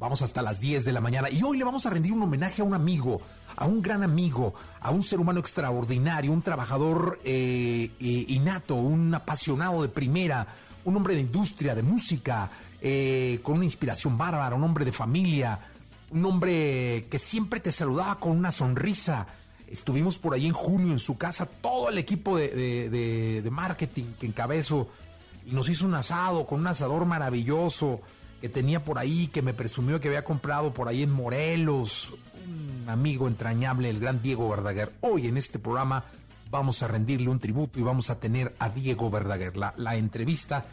Vamos hasta las 10 de la mañana y hoy le vamos a rendir un homenaje a un amigo, a un gran amigo, a un ser humano extraordinario, un trabajador eh, eh, innato, un apasionado de primera, un hombre de industria, de música, eh, con una inspiración bárbara, un hombre de familia, un hombre que siempre te saludaba con una sonrisa. Estuvimos por ahí en junio en su casa, todo el equipo de, marketing que encabezo, y nos hizo un asado con un asador maravilloso que tenía por ahí, que me presumió que había comprado por ahí en Morelos. Un amigo entrañable, el gran Diego Verdaguer. Hoy en este programa vamos a rendirle un tributo y vamos a tener a Diego Verdaguer. La, la entrevista,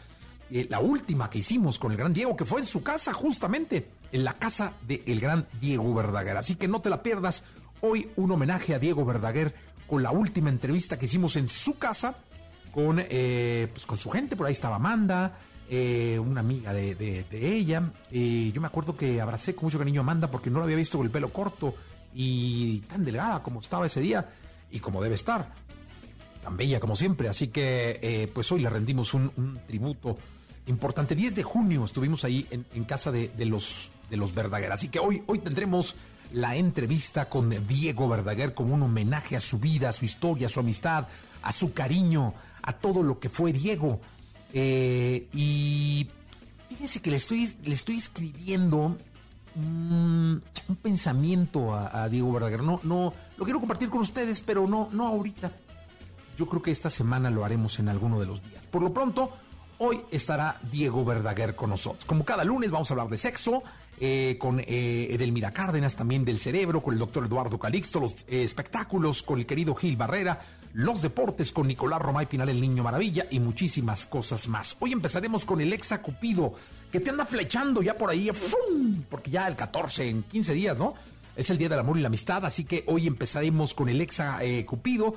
eh, la última que hicimos con el gran Diego, que fue en su casa justamente, en la casa del gran Diego Verdaguer. Así que no te la pierdas. Hoy un homenaje a Diego Verdaguer con la última entrevista que hicimos en su casa con, eh, pues con su gente. Por ahí estaba Amanda, eh, una amiga de, ella. Eh, yo me acuerdo que abracé con mucho cariño a Amanda porque no la había visto con el pelo corto y tan delgada como estaba ese día y como debe estar. Tan bella como siempre. Así que eh, pues hoy le rendimos un, tributo importante. 10 de junio estuvimos ahí en, casa de, los, de los Verdaguer. Así que hoy, hoy tendremos la entrevista con Diego Verdaguer como un homenaje a su vida, a su historia, a su amistad, a su cariño, a todo lo que fue Diego. Eh, y fíjense que le estoy, le estoy escribiendo un, pensamiento a, Diego Verdaguer. No, no, lo quiero compartir con ustedes, pero no, no ahorita. Yo creo que esta semana lo haremos en alguno de los días. Por lo pronto, hoy estará Diego Verdaguer con nosotros. Como cada lunes vamos a hablar de sexo, eh, con eh, Edelmira Cárdenas, también del cerebro, con el doctor Eduardo Calixto, los espectáculos con el querido Gil Barrera, los deportes con Nicolás Romay Pinal, el Niño Maravilla y muchísimas cosas más. Hoy empezaremos con el exa Cupido, que te anda flechando ya por ahí, porque ya el 14, en 15 días, ¿no? Es el Día del Amor y la Amistad, así que hoy empezaremos con el exa Cupido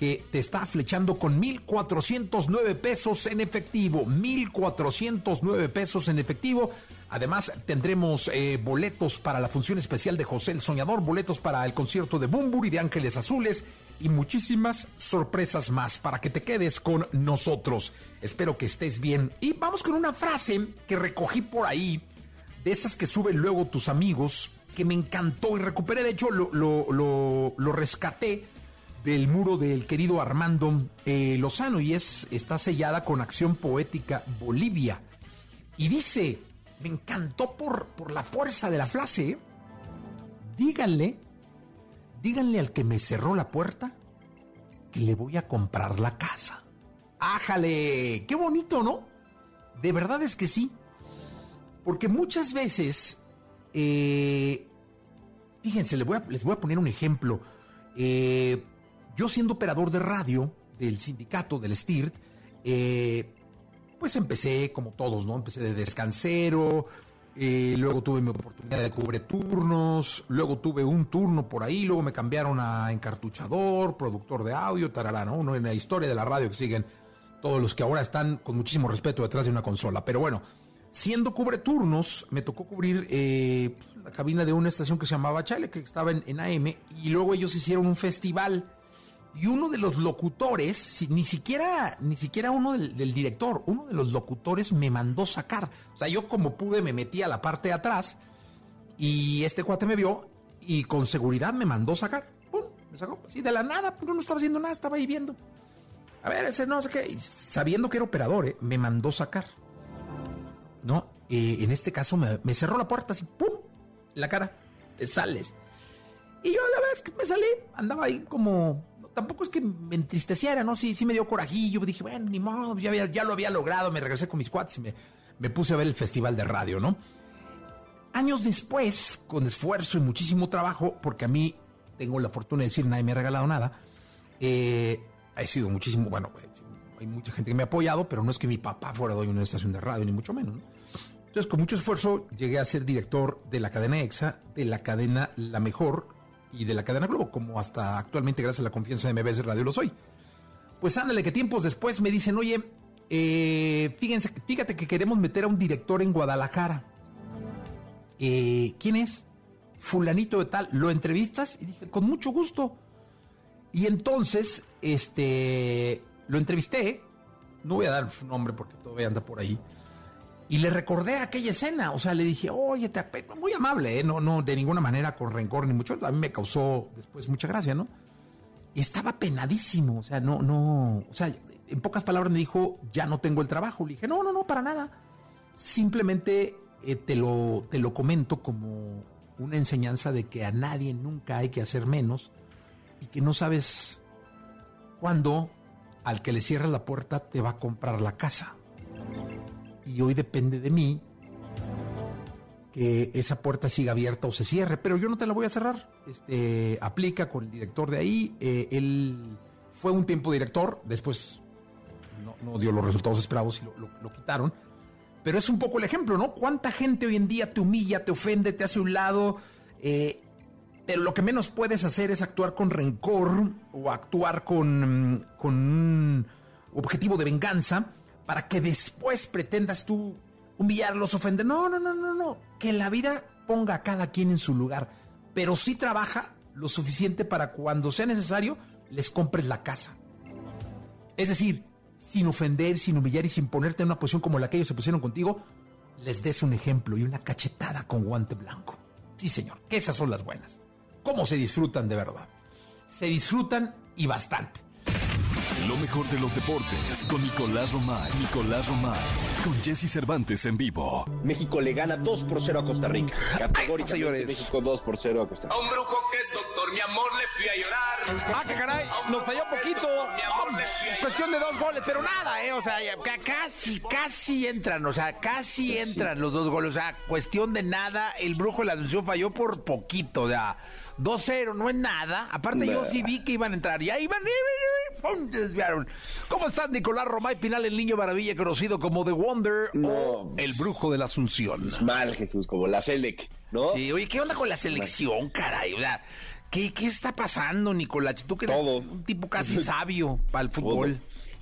que te está flechando con 1.409 pesos en efectivo. 1.409 pesos en efectivo. Además, tendremos eh, boletos para la función especial de José el Soñador, boletos para el concierto de y de Ángeles Azules y muchísimas sorpresas más para que te quedes con nosotros. Espero que estés bien. Y vamos con una frase que recogí por ahí, de esas que suben luego tus amigos, que me encantó y recuperé. De hecho, lo, lo, rescaté del muro del querido Armando eh, Lozano y es, está sellada con acción poética Bolivia. Y dice, me encantó por, por la fuerza de la frase, ¿eh? díganle, díganle al que me cerró la puerta que le voy a comprar la casa. ¡Ájale! ¡Qué bonito, ¿no? De verdad es que sí. Porque muchas veces, eh, fíjense, les voy, a, les voy a poner un ejemplo. Eh, yo siendo operador de radio del sindicato, del STIRT, eh, pues empecé como todos, ¿no? Empecé de descansero, eh, luego tuve mi oportunidad de cubre turnos, luego tuve un turno por ahí, luego me cambiaron a encartuchador, productor de audio, tarará, ¿no? Uno en la historia de la radio que siguen todos los que ahora están con muchísimo respeto detrás de una consola. Pero bueno, siendo cubre turnos, me tocó cubrir eh, pues, la cabina de una estación que se llamaba Chale, que estaba en, en AM, y luego ellos hicieron un festival y uno de los locutores, ni siquiera, ni siquiera uno del, director, uno de los locutores me mandó sacar. O sea, yo como pude me metí a la parte de atrás y este cuate me vio y con seguridad me mandó sacar. ¡Pum! Me sacó así de la nada, pero no estaba haciendo nada, estaba ahí viendo. A ver, ese no sé qué, sabiendo que era operador, ¿eh? me mandó sacar. ¿No? Eh, en este caso me, cerró la puerta así, ¡pum! la cara, te sales. Y yo la vez que me salí, andaba ahí como, tampoco es que me entristeciera, ¿no? Sí, sí me dio corajillo, dije, bueno, ni modo, ya, ya lo había logrado, me regresé con mis cuates y me, me puse a ver el festival de radio, ¿no? Años después, con esfuerzo y muchísimo trabajo, porque a mí tengo la fortuna de decir, nadie me ha regalado nada, eh, ha sido muchísimo, bueno, hay mucha gente que me ha apoyado, pero no es que mi papá fuera de una estación de radio, ni mucho menos. ¿no? Entonces, con mucho esfuerzo, llegué a ser director de la cadena EXA, de la cadena La Mejor y de la cadena Globo, como hasta actualmente, gracias a la confianza de MBS Radio, lo soy. Pues ándale, que tiempos después me dicen, oye, eh, fíjense, fíjate que queremos meter a un director en Guadalajara. Eh, ¿Quién es? Fulanito de tal. ¿Lo entrevistas? Y dije, con mucho gusto. Y entonces, este, lo entrevisté, no voy a dar su nombre porque todavía anda por ahí, y le recordé aquella escena, o sea, le dije, oye, te muy amable, ¿eh? no, no, de ninguna manera con rencor ni mucho, a mí me causó después mucha gracia, ¿no? Y estaba penadísimo, o sea, no, no, o sea, en pocas palabras me dijo, ya no tengo el trabajo, le dije, no, no, no, para nada, simplemente eh, te, lo, te lo comento como una enseñanza de que a nadie nunca hay que hacer menos y que no sabes cuándo al que le cierres la puerta te va a comprar la casa. Y hoy depende de mí que esa puerta siga abierta o se cierre, pero yo no te la voy a cerrar. Este, aplica con el director de ahí. Eh, él fue un tiempo director, después no, dio los resultados esperados y lo, quitaron. Pero es un poco el ejemplo, ¿no? ¿Cuánta gente hoy en día te humilla, te ofende, te hace un lado? Eh, pero lo que menos puedes hacer es actuar con rencor o actuar con, con un objetivo de venganza para que después pretendas tú humillarlos, ofender. No, no, no, no, no. Que la vida ponga a cada quien en su lugar, pero sí trabaja lo suficiente para cuando sea necesario les compres la casa. Es decir, sin ofender, sin humillar y sin ponerte en una posición como la que ellos se pusieron contigo, les des un ejemplo y una cachetada con guante blanco. Sí, señor, que esas son las buenas cómo se disfrutan de verdad. Se disfrutan y bastante. Lo mejor de los deportes con Nicolás Romay. Nicolás Romay. Con Jesse Cervantes en vivo. México le gana 2 por 0 a Costa Rica. Categóricamente México 2 por 0 a Costa Rica. A un brujo que es doctor, mi amor, le fui a llorar. Ah, que caray, nos falló poquito. Cuestión de dos goles, pero nada, ¿eh? O sea, casi, casi entran, o sea, casi entran los dos goles. O sea, cuestión de nada, el brujo de la Asunción falló por poquito, o sea 2-0, no es nada. Aparte, yo sí vi que iban a entrar. Y ahí iban, ¡pum! desviaron. ¿Cómo estás, Nicolás Romay Pinal, el niño maravilla conocido como The Wonder o el brujo de la Asunción? Mal, Jesús, como la Selec, ¿no? Sí, oye, ¿qué onda con la selección, caray? ¿qué, ¿qué está pasando, Nicolás? Tú que eres un tipo casi sabio para el fútbol.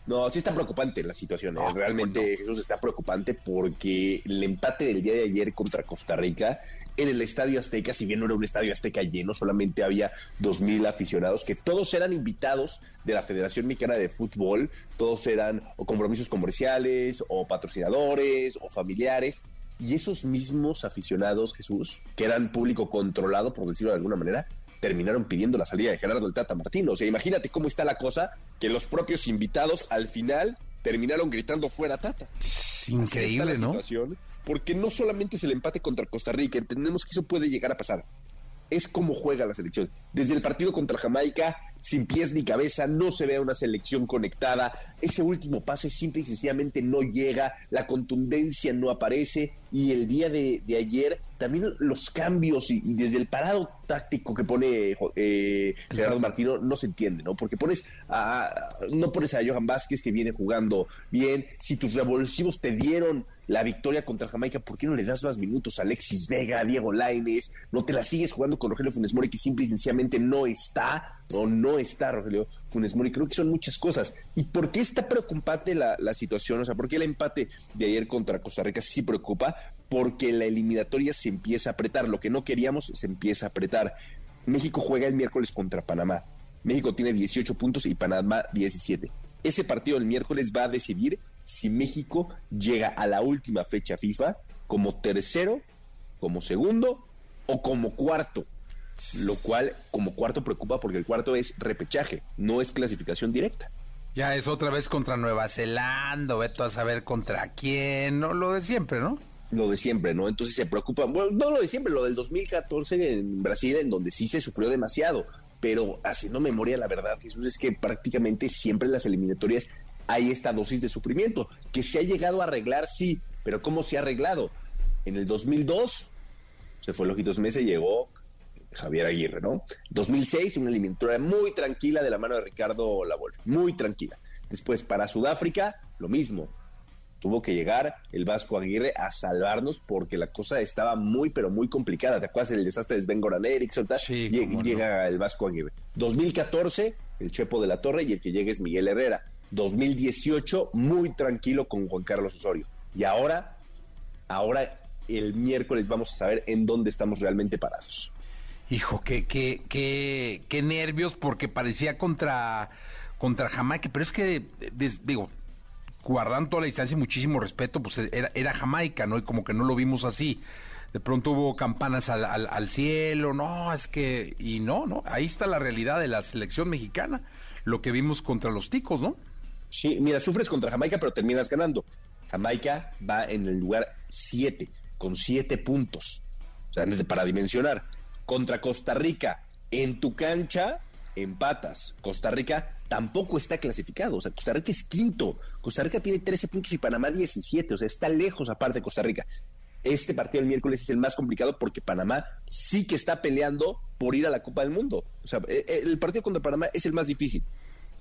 No, sí está preocupante la situación. ¿eh? Realmente Jesús está preocupante porque el empate del día de ayer contra Costa Rica en el Estadio Azteca, si bien no era un Estadio Azteca lleno, solamente había dos mil aficionados, que todos eran invitados de la Federación Mexicana de Fútbol, todos eran o compromisos comerciales, o patrocinadores, o familiares. Y esos mismos aficionados, Jesús, que eran público controlado, por decirlo de alguna manera, terminaron pidiendo la salida de Gerardo el Tata Martino. O sea, imagínate cómo está la cosa, que los propios invitados al final terminaron gritando fuera Tata. Increíble, ¿no? porque no solamente es el empate contra Costa Rica, entendemos que eso puede llegar a pasar. Es como juega la selección. Desde el partido contra Jamaica, sin pies ni cabeza, no se ve una selección conectada. Ese último pase simple y sencillamente no llega, la contundencia no aparece y el día de, ayer también los cambios y, desde el parado táctico que pone eh, Gerardo Martino no se entiende, ¿no? Porque pones a, no pones a Johan Vázquez que viene jugando bien, si tus revulsivos te dieron la victoria contra Jamaica, ¿por qué no le das más minutos a Alexis Vega, a Diego Laines? No te la sigues jugando con Rogelio Funes Mori que simple y sencillamente no está o no está Rogelio Funes Mori. Creo que son muchas cosas. ¿Y por qué está preocupante la, situación? O sea, ¿por qué el empate de ayer contra Costa Rica sí preocupa? Porque la eliminatoria se empieza a apretar. Lo que no queríamos se empieza a apretar. México juega el miércoles contra Panamá. México tiene 18 puntos y Panamá 17. Ese partido el miércoles va a decidir si México llega a la última fecha FIFA como tercero, como segundo o como cuarto lo cual como cuarto preocupa porque el cuarto es repechaje, no es clasificación directa. Ya es otra vez contra Nueva Zelanda, veto a saber contra quién, ¿no? lo de siempre, ¿no? lo de siempre, ¿no? Entonces se preocupan, bueno, no lo de siempre, lo del 2014 en Brasil, en donde sí se sufrió demasiado, pero haciendo memoria, la verdad, Jesús, es que prácticamente siempre las eliminatorias hay esta dosis de sufrimiento, que se ha llegado a arreglar, sí, pero ¿cómo se ha arreglado? En el 2002 se fue Lojitos Mesa y llegó Javier Aguirre, ¿no? 2006, una eliminatoria muy tranquila de la mano de Ricardo Labol, muy tranquila. Después para Sudáfrica, lo mismo. Tuvo que llegar el Vasco Aguirre a salvarnos porque la cosa estaba muy, pero muy complicada. ¿Te acuerdas del desastre de Sven Goran Eriksson? Sí, Llega, cómo no. llega el Vasco Aguirre. 2014, el Chepo de la Torre y el que llega es Miguel Herrera. 2018, muy tranquilo con Juan Carlos Osorio. Y ahora, ahora el miércoles vamos a saber en dónde estamos realmente parados. Hijo, qué, qué, qué, qué nervios, porque parecía contra, contra Jamaica, pero es que, digo, guardando toda la distancia y muchísimo respeto, pues era, era Jamaica, ¿no? Y como que no lo vimos así. De pronto hubo campanas al- al cielo, no, es que, y no, no, ahí está la realidad de la selección mexicana, lo que vimos contra los ticos, ¿no? Sí, mira, sufres contra Jamaica, pero terminas ganando. Jamaica va en el lugar 7, con 7 puntos. O sea, para dimensionar. Contra Costa Rica, en tu cancha, empatas. Costa Rica tampoco está clasificado. O sea, Costa Rica es quinto. Costa Rica tiene 13 puntos y Panamá 17. O sea, está lejos aparte de Costa Rica. Este partido el miércoles es el más complicado porque Panamá sí que está peleando por ir a la Copa del Mundo. O sea, eh, eh, el partido contra Panamá es el más difícil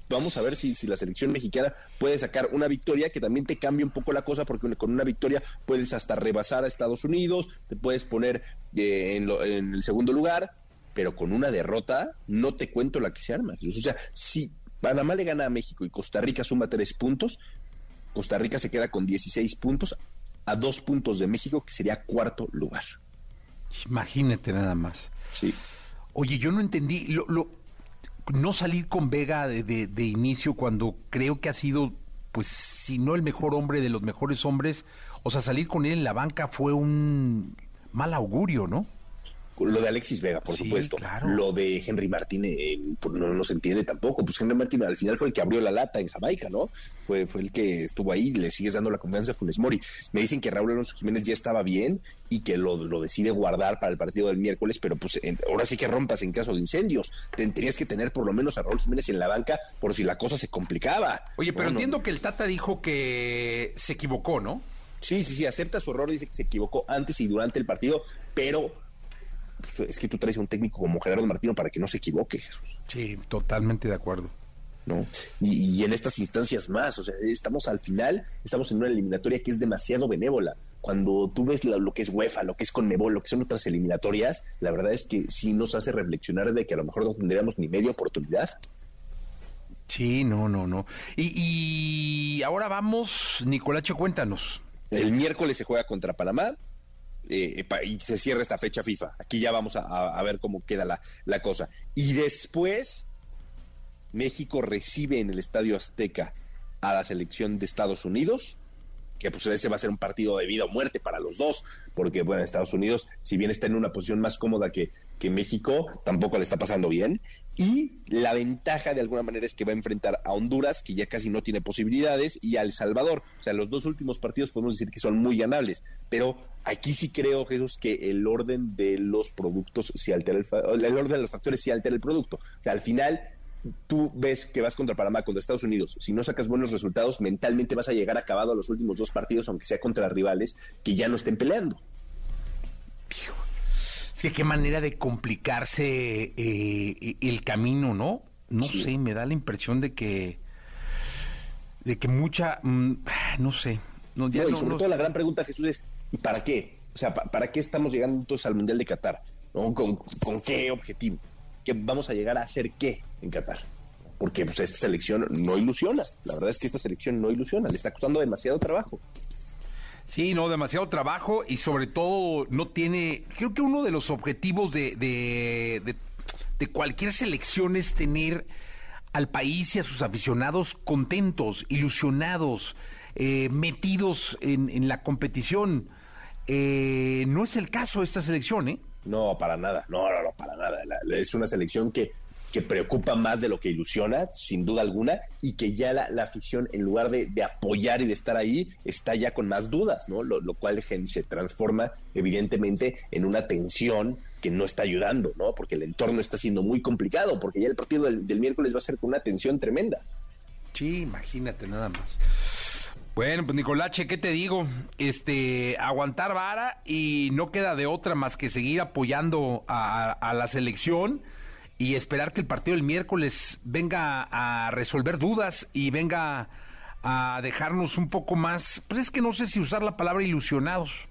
vamos a ver si, si la selección mexicana puede sacar una victoria que también te cambia un poco la cosa porque con una victoria puedes hasta rebasar a Estados Unidos, te puedes poner eh, en, lo- en el segundo lugar, pero con una derrota no te cuento la que se arma. O sea, si Panamá le gana a México y Costa Rica suma tres puntos, Costa Rica se queda con 16 puntos a dos puntos de México, que sería cuarto lugar. Imagínate nada más. Sí. Oye, yo no entendí, lo, lo- no salir con Vega de, de- inicio cuando creo que ha sido, pues, si no el mejor hombre de los mejores hombres, o sea, salir con él en la banca fue un mal augurio, ¿no? Lo de Alexis Vega, por Sí, supuesto. claro. Lo de Henry Martín eh, pues no, no se entiende tampoco. Pues Henry Martín al final fue el que abrió la lata en Jamaica, ¿no? Fue, fue el que estuvo ahí, le sigues dando la confianza a Funes Mori. Me dicen que Raúl Alonso Jiménez ya estaba bien y que lo, lo decide guardar para el partido del miércoles, pero pues en- ahora sí que rompas en caso de incendios. Ten- tenías que tener por lo menos a Raúl Jiménez en la banca por si la cosa se complicaba. Oye, pero No, no, entiendo que el Tata dijo que se equivocó, ¿no? Sí, sí, sí, acepta su error, dice que se equivocó antes y durante el partido, pero pues, es que tú traes un técnico como Gerardo Martino para que no se equivoque. Sí, totalmente de acuerdo. ¿no? Y, y en estas instancias más, o sea, estamos al final, estamos en una eliminatoria que es demasiado benévola. Cuando tú ves lo, lo que es UEFA, lo que es Conmebol, lo que son otras eliminatorias, la verdad es que sí nos hace reflexionar de que a lo mejor no tendríamos ni media oportunidad. Sí, no, no, no. Y, y ahora vamos, Nicolache, cuéntanos. El miércoles se juega contra Panamá eh, pa- y se cierra esta fecha FIFA. Aquí ya vamos a, a- a ver cómo queda la, la cosa. Y después, México recibe en el Estadio Azteca a la selección de Estados Unidos, que pues ese va a ser un partido de vida o muerte para los dos, porque bueno, Estados Unidos, si bien está en una posición más cómoda que, que México, tampoco le está pasando bien. Y la ventaja de alguna manera es que va a enfrentar a Honduras, que ya casi no tiene posibilidades, y a El Salvador. O sea, los dos últimos partidos podemos decir que son muy ganables, pero aquí sí creo, Jesús, que el orden de los productos sí altera el, el orden de los factores sí altera el producto. O sea, al final tú ves que vas contra Panamá, contra Estados Unidos, si no sacas buenos resultados, mentalmente vas a llegar acabado a los últimos dos partidos, aunque sea contra rivales que ya no estén peleando. Sí, qué manera de complicarse eh, el camino, ¿no? No Sí. sé, me da la impresión de que de que mucha, mm, no sé, no, ya No, y no- sobre no todo sé. la gran pregunta, Jesús, es ¿y para qué? O sea, ¿pa- ¿para qué estamos llegando entonces al Mundial de Qatar? ¿No? ¿Con, con qué objetivo? ¿Que vamos a llegar a hacer qué en Qatar? Porque pues, esta selección no ilusiona. La verdad es que esta selección no ilusiona. Le está costando demasiado trabajo. Sí, no, demasiado trabajo y sobre todo no tiene, creo que uno de los objetivos de, de, cualquier selección es tener al país y a sus aficionados contentos, ilusionados, eh, metidos en, en la competición. Eh, no es el caso de esta selección, ¿eh? No, para nada. No, no, no, para nada. Es una selección que que preocupa más de lo que ilusiona, sin duda alguna, y que ya la, la afición, en lugar de, de, apoyar y de estar ahí, está ya con más dudas, ¿no? Lo, lo cual se transforma, evidentemente, en una tensión que no está ayudando, ¿no? Porque el entorno está siendo muy complicado, porque ya el partido del, del miércoles va a ser con una tensión tremenda. Sí, imagínate nada más. Bueno, pues Nicolache, ¿qué te digo? Este, aguantar vara y no queda de otra más que seguir apoyando a, a la selección y esperar que el partido del miércoles venga a resolver dudas y venga a dejarnos un poco más, pues es que no sé si usar la palabra ilusionados.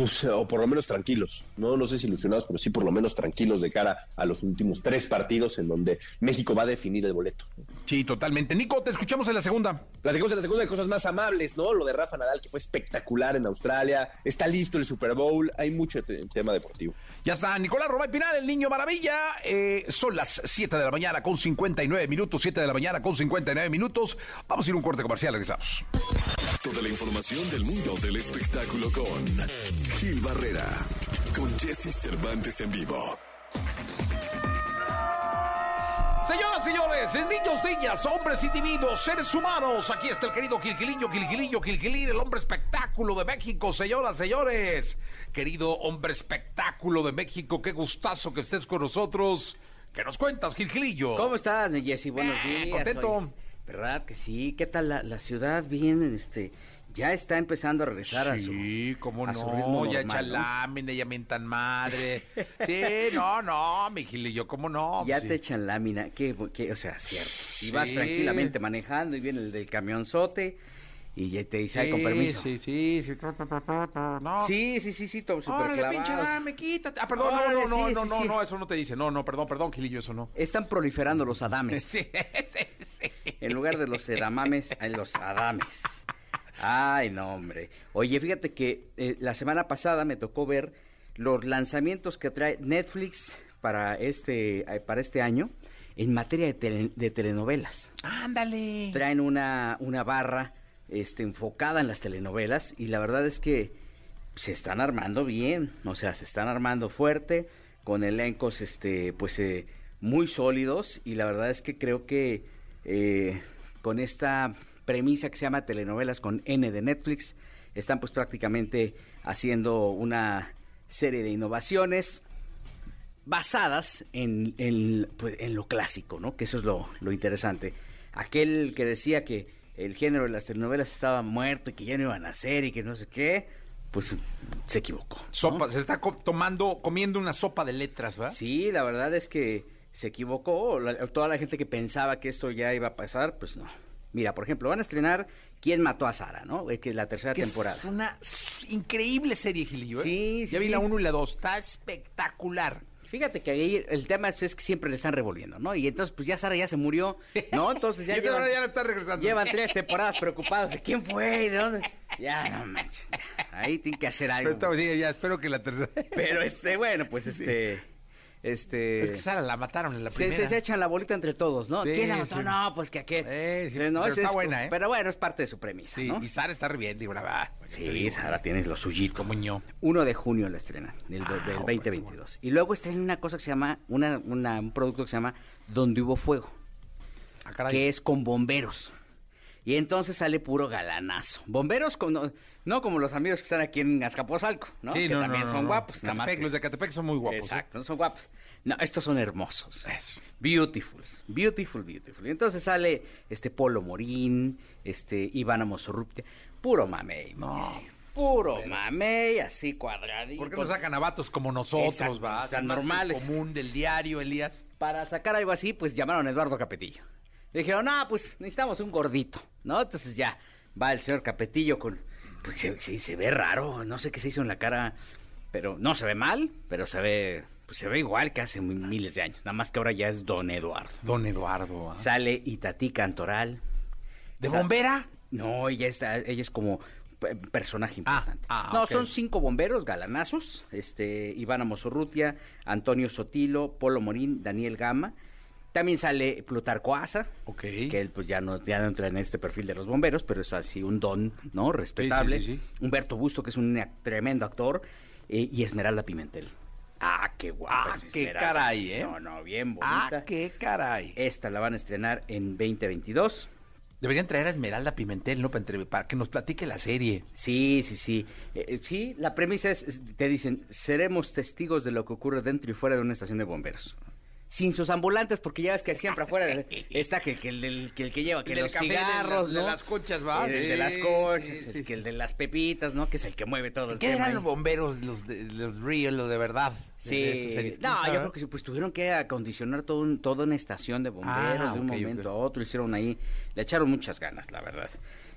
Pues, o por lo menos tranquilos, no, no sé si ilusionados, pero sí por lo menos tranquilos de cara a los últimos tres partidos en donde México va a definir el boleto. Sí, totalmente. Nico, te escuchamos en la segunda. Platicamos en la segunda de cosas más amables, ¿no? Lo de Rafa Nadal, que fue espectacular en Australia, está listo el Super Bowl, hay mucho te tema deportivo. Ya está, Nicolás Robay Pinal, el niño maravilla. Eh, son las 7 de la mañana con 59 minutos, 7 de la mañana con 59 minutos. Vamos a ir a un corte comercial, regresamos. Toda la información del mundo del espectáculo con Gil Barrera, con Jesse Cervantes en vivo. Señoras, señores, niños, niñas, hombres, individuos, seres humanos, aquí está el querido Quilquilillo, Quilquilillo, Quilquilín, el hombre espectáculo de México, señoras, señores. Querido hombre espectáculo de México, qué gustazo que estés con nosotros. ¿Qué nos cuentas, Quilquilillo? ¿Cómo estás, mi Jessy? Buenos Eh, días. contento. ¿Verdad que sí? ¿Qué tal la, la ciudad? Bien, este, ya está empezando a regresar a su Sí, cómo a su ritmo no, ya normal, echa ¿no? lámina, ya mientan madre. Sí, no, no, mi Gilillo, cómo no. Ya Sí. te echan lámina, que, que, o sea, cierto. Y vas tranquilamente manejando y viene el del camionzote y ya te dice, ay, con permiso. Sí, sí, sí. No. Sí, sí, sí, sí, todo súper Órale, pinche dame, quítate. Ah, perdón, Órale, no, no, no, sí, no, sí, no, sí. no, eso no te dice. No, no, perdón, perdón, Gilillo, eso no. Están proliferando los adames. Sí, sí, sí. En lugar de los edamames, hay los adames. Ay, no, hombre. Oye, fíjate que eh, la semana pasada me tocó ver los lanzamientos que trae Netflix para este, eh, para este año en materia de, tele- de telenovelas. Ándale. Traen una, una barra este, enfocada en las telenovelas y la verdad es que se están armando bien, o sea, se están armando fuerte, con elencos este, pues, eh, muy sólidos y la verdad es que creo que eh, con esta premisa que se llama telenovelas con N de Netflix, están pues prácticamente haciendo una serie de innovaciones basadas en, en, pues, en lo clásico, ¿no? Que eso es lo, lo interesante. Aquel que decía que el género de las telenovelas estaba muerto y que ya no iban a hacer y que no sé qué, pues se equivocó. ¿no? Sopa, se está tomando, comiendo una sopa de letras, ¿verdad? Sí, la verdad es que se equivocó. La- toda la gente que pensaba que esto ya iba a pasar, pues no. Mira, por ejemplo, van a estrenar ¿Quién mató a Sara, no? Eh, Que es la tercera Que temporada. Es una increíble serie, Gilillo. ¿eh? Sí, sí, Ya vi sí. la 1 y la 2. Está espectacular. Fíjate que ahí el tema es, es que siempre le están revolviendo, ¿no? Y entonces, pues ya Sara ya se murió, ¿no? Entonces ya Y llevan, ya la está regresando. llevan tres temporadas preocupados de quién fue, y de dónde. Ya, no manches. Ahí tienen que hacer algo. Pero sí, ya espero que la tercera. Pero este, bueno, pues este. Este. Es que Sara la mataron en la primera. se, se echan la bolita entre todos, ¿no? Sí, ¿Quién la mató? sí. No, pues que aquel. Eh, sí, no, pero está es- buena, ¿eh? Pero bueno, es parte de su premisa, ¿no? y Sara está re bien, digo, la verdad. Sí, Sara tiene lo suyito. Como ño. 1 de junio la estrena, del, Ah, del hombre, 2022. Y luego estrena una cosa que se llama, una, una- un producto que se llama Donde hubo fuego, Ah, que es con bomberos. Y entonces sale puro galanazo. Bomberos con, no, no como los amigos que están aquí en Azcapotzalco, ¿no? Sí, que no, también no, son guapos. Catepec, que- Los de Catepec son muy guapos. ¿eh? Exacto, no son guapos. No, estos son hermosos. Eso. Beautiful, beautiful, beautiful. Y entonces sale este Polo Morín, este Ivana Mosorruptia, puro mamey. Puro mamey, así cuadradito. ¿Por qué no sacan a vatos como nosotros, Exacto, va? tan normales. común del diario, Elías. Para sacar algo así, pues llamaron a Eduardo Capetillo. Le dijeron, no, pues necesitamos un gordito, ¿no? Entonces ya va el señor Capetillo con... Pues se, se- se ve raro, no sé qué se hizo en la cara, pero no se ve mal, pero se ve... Pues se ve igual que hace miles de años, nada más que ahora ya es Don Eduardo. Don Eduardo. ¿ah? Sale Itatí Cantoral. ¿De Sa- bombera? No, ella está, ella es como pe- personaje importante. ah, no, son cinco bomberos galanazos, este, Ivana Mosorrutia, Antonio Sotilo, Polo Morín, Daniel Gama. También sale Plutarco Asa, que él pues ya no, ya no entra en este perfil de los bomberos, pero es así un don, ¿no? Respetable. sí, sí. Humberto Busto, que es un tremendo actor, eh, y Esmeralda Pimentel. qué guapa. Ah, es qué Esmeralda. caray, ¿eh? No, no, bien Ah, bonita. qué caray. Esta la van a estrenar en 2022. Deberían traer a Esmeralda Pimentel, ¿no? Para, entre- para que nos platique la serie. Sí, sí, sí. Eh, eh, sí, la premisa es- te dicen, seremos testigos de lo que ocurre dentro y fuera de una estación de bomberos. Sin sus ambulantes, porque ya ves que siempre afuera está que, que el, del- que el que lleva que El del los café, de la- cigarros, de ¿no? las conchas, ¿va? El de las conchas, sí, el- que el de las pepitas, ¿no? Que es el que mueve todo el ¿Qué eran los bomberos, los, de, los real, los de verdad? Sí, de? ¿Quién no, yo creo que sí, pues tuvieron que acondicionar todo un- toda una estación de bomberos Ah, de un momento a otro, hicieron ahí, le echaron muchas ganas, la verdad.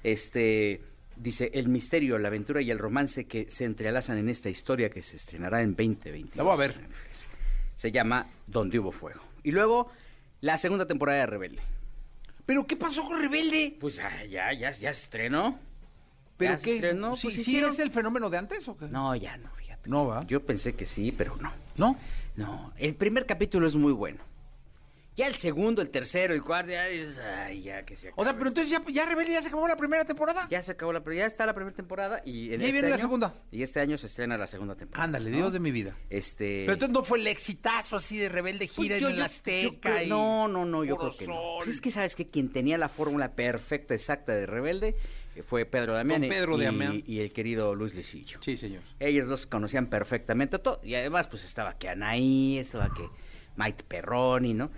Este, dice, el misterio, la aventura y el romance que se entrelazan en esta historia que se estrenará en 2020. La voy a ver. Se llama Donde hubo fuego. Y luego, la segunda temporada de Rebelde. ¿Pero qué pasó con Rebelde? Pues ah, ya, ya, ya se estrenó. ¿Pero Ya se qué? estrenó, ¿Sí, pues sí hicieron- es el fenómeno de antes o qué? No, ya no, fíjate. No, ¿va? Yo pensé que sí, pero no. ¿No? No, el primer capítulo es muy bueno. Ya el segundo, el tercero, el cuarto, ya dices, ay, ya que se O sea, pero esto". entonces ya, ya Rebelde ya se acabó la primera temporada. Ya se acabó la primera, ya está la primera temporada y en Y ahí este viene la año- segunda. Y este año se estrena la segunda temporada. Ándale, ¿no? Dios de mi vida. Este... Pero entonces no fue el exitazo así de Rebelde Pues gira yo- en yo- la yo Azteca creo- y... No, no, no, yo creo que no. Pues es que sabes que quien tenía la fórmula perfecta, exacta de Rebelde eh, fue Pedro Damián, Don Pedro y, Damián. y el querido Luis Lisillo. Sí, señor. Ellos dos conocían perfectamente todo. Y además, pues estaba que Anaí, estaba que Maite Perroni, ¿no?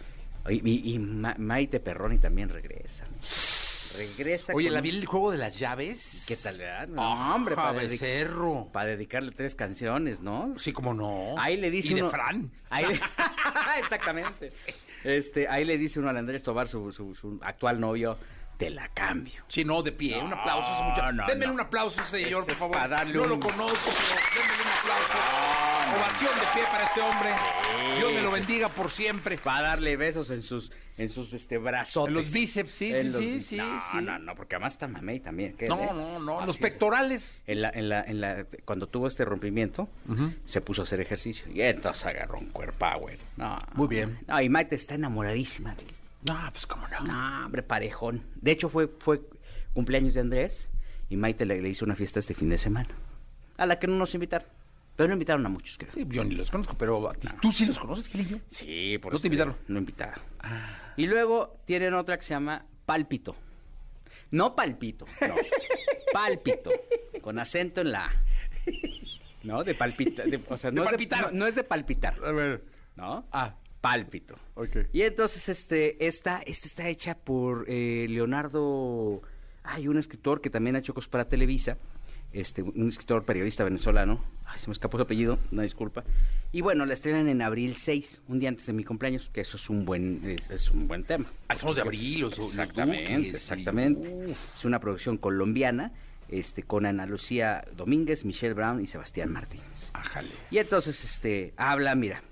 Y, y- y Ma- Maite Perroni también regresa. Regresa. Oye, ¿la vi el juego de las llaves? ¿Qué tal? No, Ah, hombre, para, becerro. para dedicarle tres canciones, ¿no? Sí, como no. Ahí le dice y uno... de Fran. Ahí le- Exactamente. Este, ahí le dice uno al Andrés Tobar, su, su- su actual novio, te la cambio. Sí, no, de pie. un aplauso. no, Denme no. un aplauso, señor, por favor. para no un- lo conozco, pero denme un aplauso. Ovación de pie para este hombre. Dios me lo bendiga por siempre. Va a darle besos en sus, en sus este, brazotes. En los bíceps, sí, En sí, los sí, no, sí. No, no, porque además está mamey también. ¿qué, No, no, no. Así Los es. pectorales. En la, en la, en la, cuando tuvo este rompimiento, se puso a hacer ejercicio. Y entonces agarró un cuerpower. No. Muy bien. No, y Maite está enamoradísima de él. No, pues cómo no. No, hombre, parejón. De hecho, fue, fue cumpleaños de Andrés y Maite le, le hizo una fiesta este fin de semana. A la que no nos invitaron. Pero no invitaron a muchos, creo. Sí, yo ni los conozco, pero a ti- tú sí los conoces, Gilillo. Sí, por ¿No eso te invitaron? No invitaron. Y luego tienen otra que se llama Pálpito. No palpito, no. Pálpito. Con acento en la A. ¿No? De palpitar. de- o sea, no, De es no, no es de palpitar. A ver. ¿No? Ah. Pálpito. Ok. Y entonces, este, esta, esta está hecha por eh, Leonardo. Hay un escritor que también ha hecho cosas para Televisa. Este, un escritor periodista venezolano. Ay, se me escapó su apellido, una disculpa. Y bueno, la estrenan en abril 6, un día antes de mi cumpleaños, que eso es un buen, es, es un buen tema. Hacemos de abril, los, los Exactamente, duques exactamente. Es una producción colombiana, este, con Ana Lucía Domínguez, Michelle Brown y Sebastián Martínez. Ájale. Y entonces, este, habla, mira,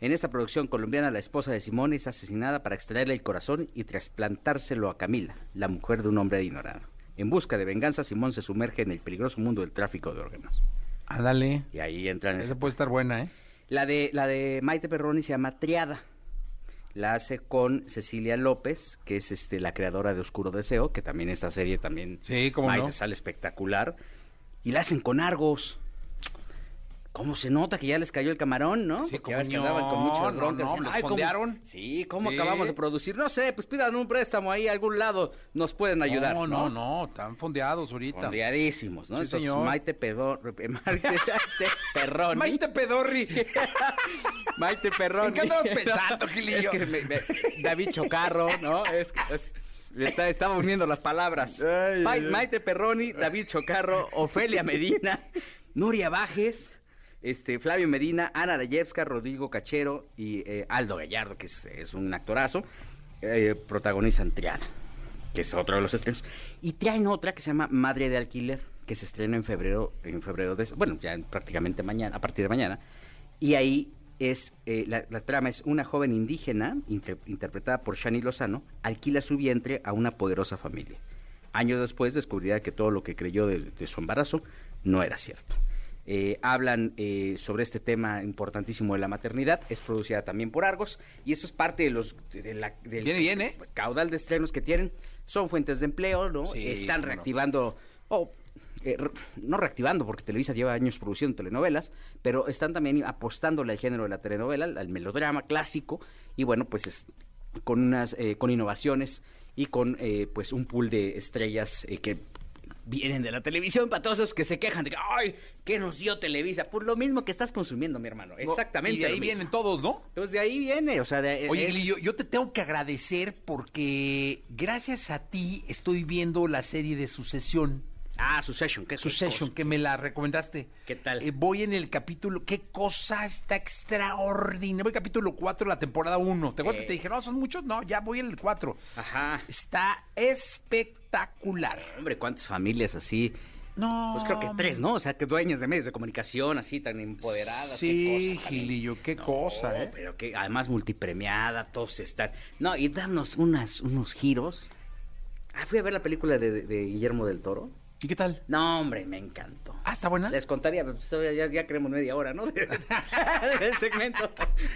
en esta producción colombiana la esposa de Simón es asesinada para extraerle el corazón y trasplantárselo a Camila, la mujer de un hombre ignorado. En busca de venganza, Simón se sumerge en el peligroso mundo del tráfico de órganos. Ándale. Y ahí entran... Esa puede estar buena, ¿eh? La de, la de Maite Perroni se llama Triada. La hace con Cecilia López, que es este la creadora de Oscuro Deseo, que también esta serie también Sí, Maite no. sale espectacular. Y la hacen con Argos. ¿Cómo se nota que ya les cayó el camarón, no? Sí, Porque andaban con muchas No, broncas. no, diciendo, ¿los "Ay, ¿cómo- fondearon? Sí, ¿cómo Sí. acabamos de producir? No sé, pues pidan un préstamo ahí a algún lado, nos pueden ayudar. No, no, no, están fondeados ahorita. Fondeadísimos, ¿no? Sí, Entonces, señor. Maite Pedor, Maite Perroni. Maite Pedorri. Maite Perroni. ¿En qué andabas pensando, Gilillo? Es que me- me- David Chocarro, ¿no? Es, que- es- está, estamos viendo las palabras. Ay, Ma- ay, ay. Maite Perroni, David Chocarro, Ofelia Medina, Nuria Bajes, este, Flavio Medina, Ana Rayevska, Rodrigo Cachero y eh, Aldo Gallardo, que es, un actorazo, eh, protagonizan Triana, que es otro de los estrenos. Y traen otra que se llama Madre de Alquiler, que se estrena en febrero, en febrero de, bueno, ya prácticamente mañana, a partir de mañana. Y ahí es, eh, la, trama es una joven indígena, inter- interpretada por Shani Lozano, alquila su vientre a una poderosa familia. Años después descubrirá que todo lo que creyó de su embarazo no era cierto. Eh, hablan eh, sobre este tema importantísimo de la maternidad. Es producida también por Argos. Y esto es parte de los de la- del Viene ¿eh? caudal de estrenos que tienen. Son fuentes de empleo, ¿no? Sí, Están reactivando o eh, re- no reactivando, porque Televisa lleva años produciendo telenovelas, pero están también apostándole al género de la telenovela, al, al melodrama clásico, y bueno, pues es, con unas, eh, con innovaciones y con eh, pues un pool de estrellas eh, que vienen de la televisión, para todos esos que se quejan de que, ay, ¿qué nos dio Televisa? Por lo mismo que estás consumiendo, mi hermano, exactamente. Y de ahí vienen todos, ¿no? Entonces de ahí viene, o sea, de, Oye, eh, Gili, yo, yo te tengo que agradecer porque gracias a ti estoy viendo la serie de Sucesión. Ah, Succession, ¿qué Succession, que me la recomendaste. ¿Qué tal? Eh, voy en el capítulo, qué cosa está extraordinaria. Voy capítulo 4 de la temporada 1. ¿Te acuerdas Eh. que te dije, no, son muchos? No, ya voy en el 4. Ajá. Está espectacular. Hombre, ¿cuántas familias así? No. Pues creo que tres, ¿no? O sea, que dueñas de medios de comunicación así tan empoderadas. Sí, qué cosa. Gilillo, qué No, cosa, ¿eh? Pero que además multipremiada, todos están. No, y darnos unas, unos giros. Ah, fui a ver la película de Guillermo del Toro. ¿Y qué tal? No, hombre, me encantó. Ah, está buena. Les contaría, pero todavía ya, ya queremos media hora, ¿no? Del segmento.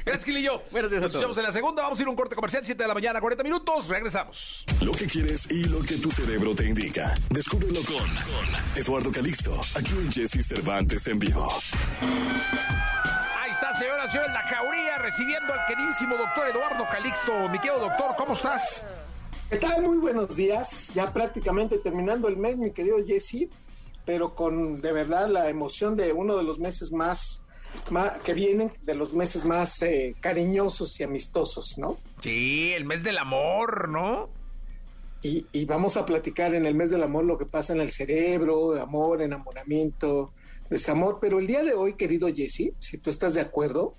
Gracias, Gilillo. Buenos días a Nos escuchamos en la segunda. Vamos a ir a un corte comercial, 7 de la mañana, 40 minutos. Regresamos. Lo que quieres y lo que tu cerebro te indica. Descúbrelo con, con Eduardo Calixto, aquí en Jesse Cervantes en vivo. Ahí está, señora, señor, en la jauría, recibiendo al queridísimo doctor Eduardo Calixto. Mi querido doctor, ¿cómo estás? ¿Qué tal? Muy buenos días. Ya prácticamente terminando el mes, mi querido Jesse, pero con de verdad la emoción de uno de los meses más, más que vienen, de los meses más eh, cariñosos y amistosos, ¿no? Sí, el mes del amor, ¿no? Y, y vamos a platicar en el mes del amor lo que pasa en el cerebro, amor, enamoramiento, desamor. Pero el día de hoy, querido Jesse, si tú estás de acuerdo,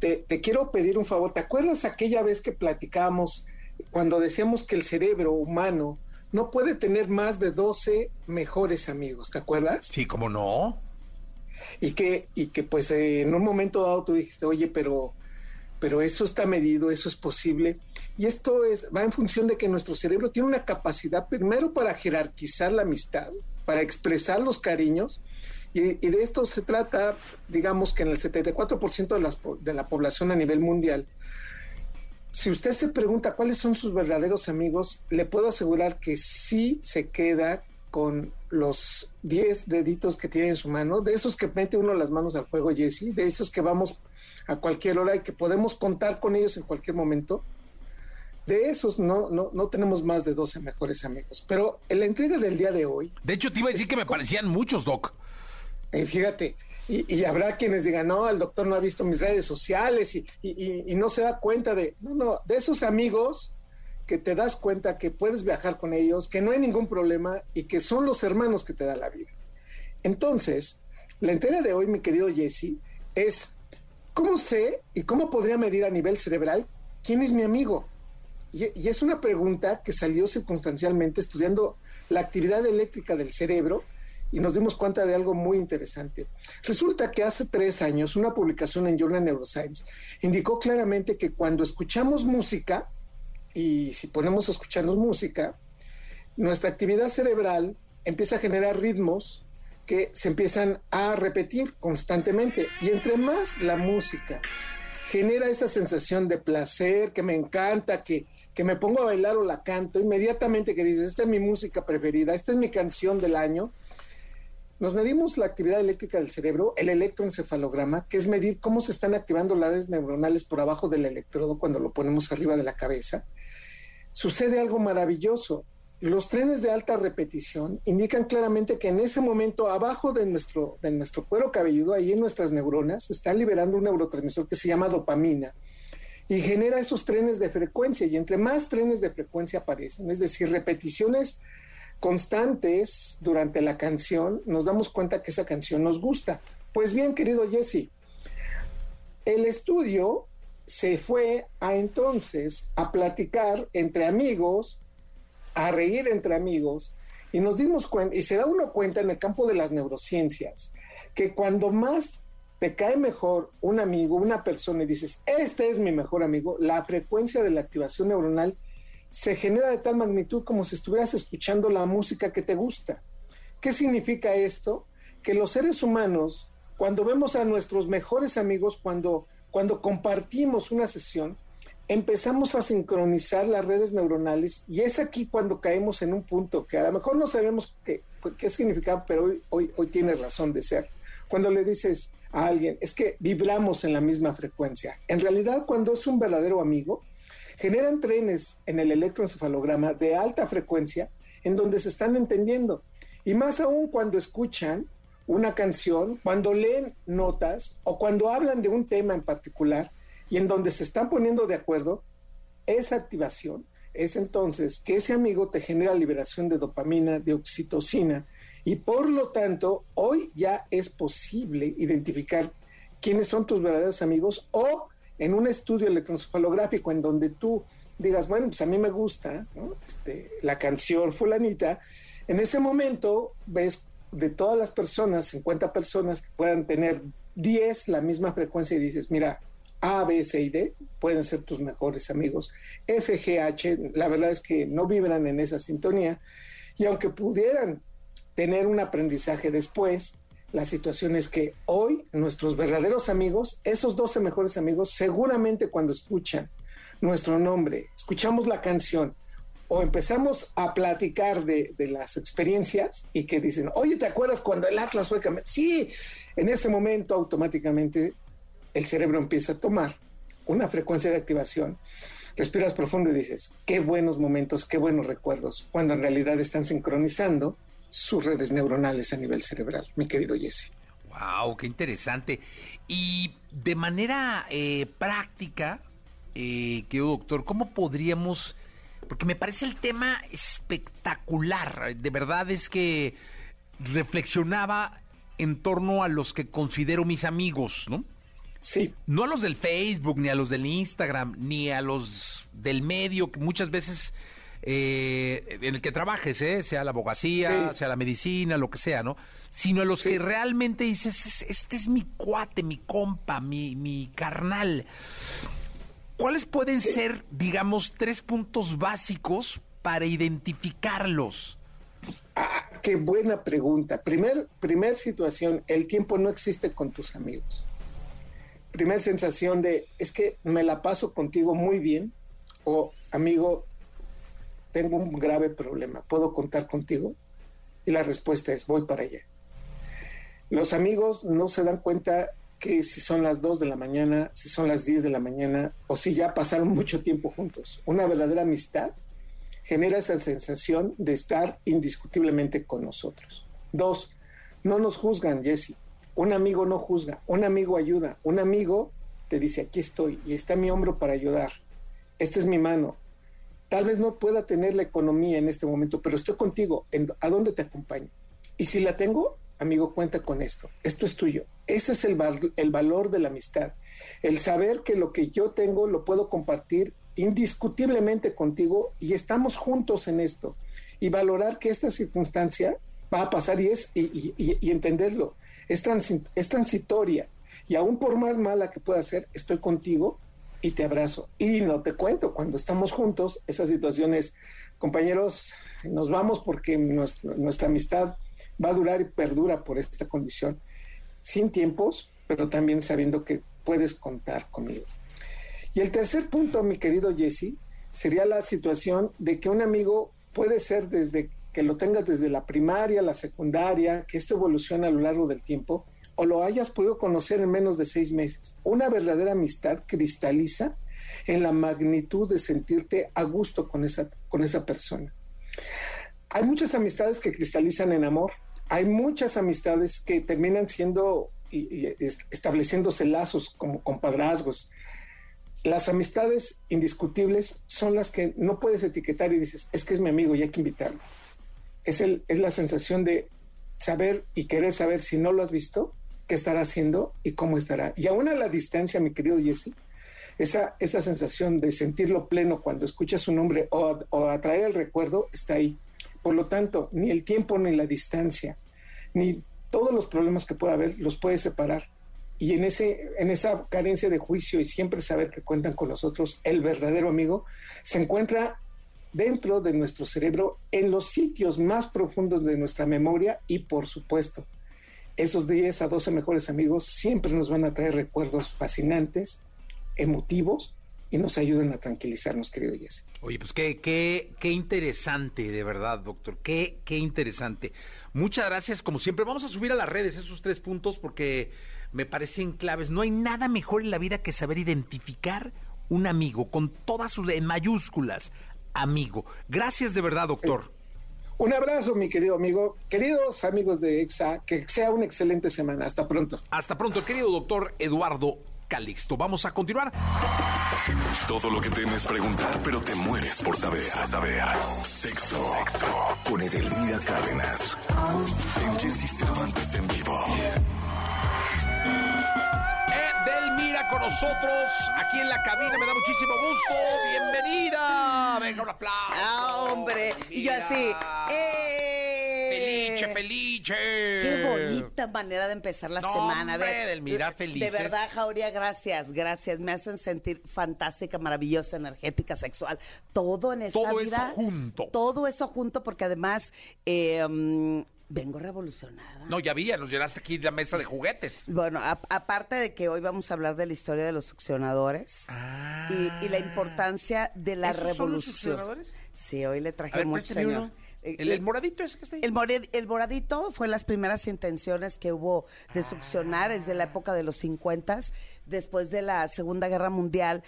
te, te quiero pedir un favor. ¿Te acuerdas aquella vez que platicábamos cuando decíamos que el cerebro humano no puede tener más de 12 mejores amigos? ¿Te acuerdas? Sí, ¿cómo no? Y que, y que pues eh, en un momento dado tú dijiste, oye, pero, pero eso está medido, eso es posible. Y esto es, va en función de que nuestro cerebro tiene una capacidad primero para jerarquizar la amistad, para expresar los cariños. Y, y de esto se trata, digamos que en el 74% de, las, de la población a nivel mundial. Si usted se pregunta cuáles son sus verdaderos amigos, le puedo asegurar que sí se queda con los 10 deditos que tiene en su mano, de esos que mete uno las manos al fuego, Jesse, de esos que vamos a cualquier hora y que podemos contar con ellos en cualquier momento. De esos no, no, no tenemos más de 12 mejores amigos. Pero en la entrega del día de hoy, De hecho, te iba a decir que me parecían muchos, Doc. eh, fíjate, y, y habrá quienes digan, no, el doctor no ha visto mis redes sociales y, y- y- no se da cuenta de, no, no, de esos amigos que te das cuenta que puedes viajar con ellos, que no hay ningún problema y que son los hermanos que te da la vida. Entonces, la entrega de hoy, mi querido Jesse, es cómo sé y cómo podría medir a nivel cerebral quién es mi amigo. Y es una pregunta que salió circunstancialmente estudiando la actividad eléctrica del cerebro y nos dimos cuenta de algo muy interesante. Resulta que hace tres años una publicación en Journal Neuroscience indicó claramente que cuando escuchamos música, y si ponemos a escucharnos música, nuestra actividad cerebral empieza a generar ritmos que se empiezan a repetir constantemente. Y entre más la música genera esa sensación de placer, que me encanta, que, que me pongo a bailar o la canto, inmediatamente que dices, esta es mi música preferida, esta es mi canción del año, nos medimos la actividad eléctrica del cerebro, el electroencefalograma, que es medir cómo se están activando las neuronales por abajo del electrodo cuando lo ponemos arriba de la cabeza. Sucede algo maravilloso. Los trenes de alta repetición indican claramente que en ese momento abajo de nuestro, de nuestro cuero cabelludo, ahí en nuestras neuronas, se está liberando un neurotransmisor que se llama dopamina y genera esos trenes de frecuencia. Y entre más trenes de frecuencia aparecen, es decir, repeticiones constantes durante la canción, nos damos cuenta que esa canción nos gusta. Pues bien, querido Jesse, el estudio se fue a entonces a platicar entre amigos, a reír entre amigos, y nos dimos cuenta, y se da uno cuenta en el campo de las neurociencias, que cuando más te cae mejor un amigo, una persona, y dices, este es mi mejor amigo, la frecuencia de la activación neuronal se genera de tal magnitud como si estuvieras escuchando la música que te gusta. ¿Qué significa esto? Que los seres humanos, cuando vemos a nuestros mejores amigos, cuando, cuando compartimos una sesión, empezamos a sincronizar las redes neuronales y es aquí cuando caemos en un punto que a lo mejor no sabemos que, qué significa, pero hoy, hoy, hoy tiene razón de ser. Cuando le dices a alguien, es que vibramos en la misma frecuencia. En realidad, cuando es un verdadero amigo, generan trenes en el electroencefalograma de alta frecuencia en donde se están entendiendo. Y más aún cuando escuchan una canción, cuando leen notas o cuando hablan de un tema en particular y en donde se están poniendo de acuerdo, esa activación es entonces que ese amigo te genera liberación de dopamina, de oxitocina, y por lo tanto, hoy ya es posible identificar quiénes son tus verdaderos amigos o en un estudio electroencefalográfico en donde tú digas, bueno, pues a mí me gusta este, la canción fulanita, en ese momento ves de todas las personas, 50 personas que puedan tener 10 la misma frecuencia y dices, mira, A, B, C y D pueden ser tus mejores amigos. F, G, H, la verdad es que no vibran en esa sintonía y aunque pudieran tener un aprendizaje después, la situación es que hoy nuestros verdaderos amigos, esos 12 mejores amigos, seguramente cuando escuchan nuestro nombre, escuchamos la canción o empezamos a platicar de, las experiencias y que dicen, oye, ¿te acuerdas cuando el Atlas fue campeón? Sí, en ese momento automáticamente el cerebro empieza a tomar una frecuencia de activación. Respiras profundo y dices, qué buenos momentos, qué buenos recuerdos, cuando en realidad están sincronizando sus redes neuronales a nivel cerebral, mi querido Jesse. Wow, qué interesante. Y de manera eh, práctica, eh, querido doctor, ¿cómo podríamos, porque me parece el tema espectacular, de verdad es que reflexionaba en torno a los que considero mis amigos, ¿no? Sí. No a los del Facebook, ni a los del Instagram, ni a los del medio, que muchas veces eh, en el que trabajes, ¿eh? sea la abogacía, sea la medicina, lo que sea, ¿no? Sino a los que realmente dices, este es mi cuate, mi compa, mi, mi carnal. ¿Cuáles pueden ser, digamos, tres puntos básicos para identificarlos? Ah, qué buena pregunta. Primer, primer situación, el tiempo no existe con tus amigos. Primer sensación de, es que me la paso contigo muy bien, o amigo, tengo un grave problema, ¿puedo contar contigo? Y la respuesta es, voy para allá. Los amigos no se dan cuenta que si son las 2 de la mañana, si son las 10 de la mañana, o si ya pasaron mucho tiempo juntos. Una verdadera amistad genera esa sensación de estar indiscutiblemente con nosotros. Dos, no nos juzgan, Jesse. Un amigo no juzga, un amigo ayuda, un amigo te dice, aquí estoy y está mi hombro para ayudar. Esta es mi mano, Tal vez no pueda tener la economía en este momento, pero estoy contigo. ¿A dónde te acompaño? Y si la tengo, amigo, cuenta con esto. Esto es tuyo. Ese es el, el valor de la amistad. El saber que lo que yo tengo lo puedo compartir indiscutiblemente contigo y estamos juntos en esto. Y valorar que esta circunstancia va a pasar y, es, y, y, entenderlo. Es, es transitoria. Y aún por más mala que pueda ser, estoy contigo y te abrazo. Y no te cuento, cuando estamos juntos, esas situaciones, compañeros, nos vamos porque nuestra, amistad va a durar y perdura por esta condición, sin tiempos, pero también sabiendo que puedes contar conmigo. Y el tercer punto, mi querido Jesse, sería la situación de que un amigo puede ser desde que lo tengas desde la primaria, la secundaria, que esto evoluciona a lo largo del tiempo, o lo hayas podido conocer en menos de seis meses. Una verdadera amistad cristaliza en la magnitud de sentirte a gusto con esa, con esa persona. Hay muchas amistades que cristalizan en amor, hay muchas amistades que terminan siendo y, estableciéndose lazos como compadrazgos. Las amistades indiscutibles son las que no puedes etiquetar y dices, es que es mi amigo y hay que invitarlo. Es, el, es la sensación de saber y querer saber si no lo has visto, qué estará haciendo y cómo estará. Y aún a la distancia, mi querido Jesse, esa, esa sensación de sentirlo pleno cuando escuchas su nombre o, o atraer el recuerdo está ahí. Por lo tanto, ni el tiempo ni la distancia, ni todos los problemas que pueda haber, los puede separar. Y en, ese, en esa carencia de juicio y siempre saber que cuentan con nosotros, el verdadero amigo se encuentra dentro de nuestro cerebro, en los sitios más profundos de nuestra memoria y, por supuesto, esos 10 a 12 mejores amigos siempre nos van a traer recuerdos fascinantes, emotivos y nos ayuden a tranquilizarnos, querido Jesse. Oye, pues qué, qué, qué interesante, de verdad, doctor. Qué, qué interesante. Muchas gracias, como siempre. Vamos a subir a las redes esos tres puntos porque me parecen claves. No hay nada mejor en la vida que saber identificar un amigo con todas sus en mayúsculas. Amigo. Gracias de verdad, doctor. Un abrazo, mi querido amigo. Queridos amigos de EXA, que sea una excelente semana. Hasta pronto. Hasta pronto, querido doctor Eduardo Calixto. Vamos a continuar. Todo lo que temes preguntar, pero te mueres por saber. Saber. Sexo. Con Edelmira Cárdenas. En Jesse Cervantes en vivo. Edelmira con nosotros aquí en la cabina. Me da muchísimo gusto. Bienvenida. Venga, un aplauso. Ah, hombre. Y yo así. ¡eh! Felice, felice. Qué bonita manera de empezar la No, semana. Hombre, ver, de- felices. De verdad, Jauría, gracias, gracias. Me hacen sentir fantástica, maravillosa, energética, sexual. Todo en esta Todo eso vida. junto. Todo eso junto, porque además eh, mm, vengo revolucionada. No, ya vi, ya nos llenaste aquí la mesa de juguetes. Bueno, a- aparte de que hoy vamos a hablar de la historia de los succionadores y, y la importancia de la ¿Esos son los revolución. succionadores? Sí, hoy le traje A ver, préstame señor. uno. Eh, El, eh, el moradito ese que está ahí. el, more- el moradito fue las primeras intenciones que hubo de succionar, es de la época de los 50, después de la Segunda Guerra Mundial.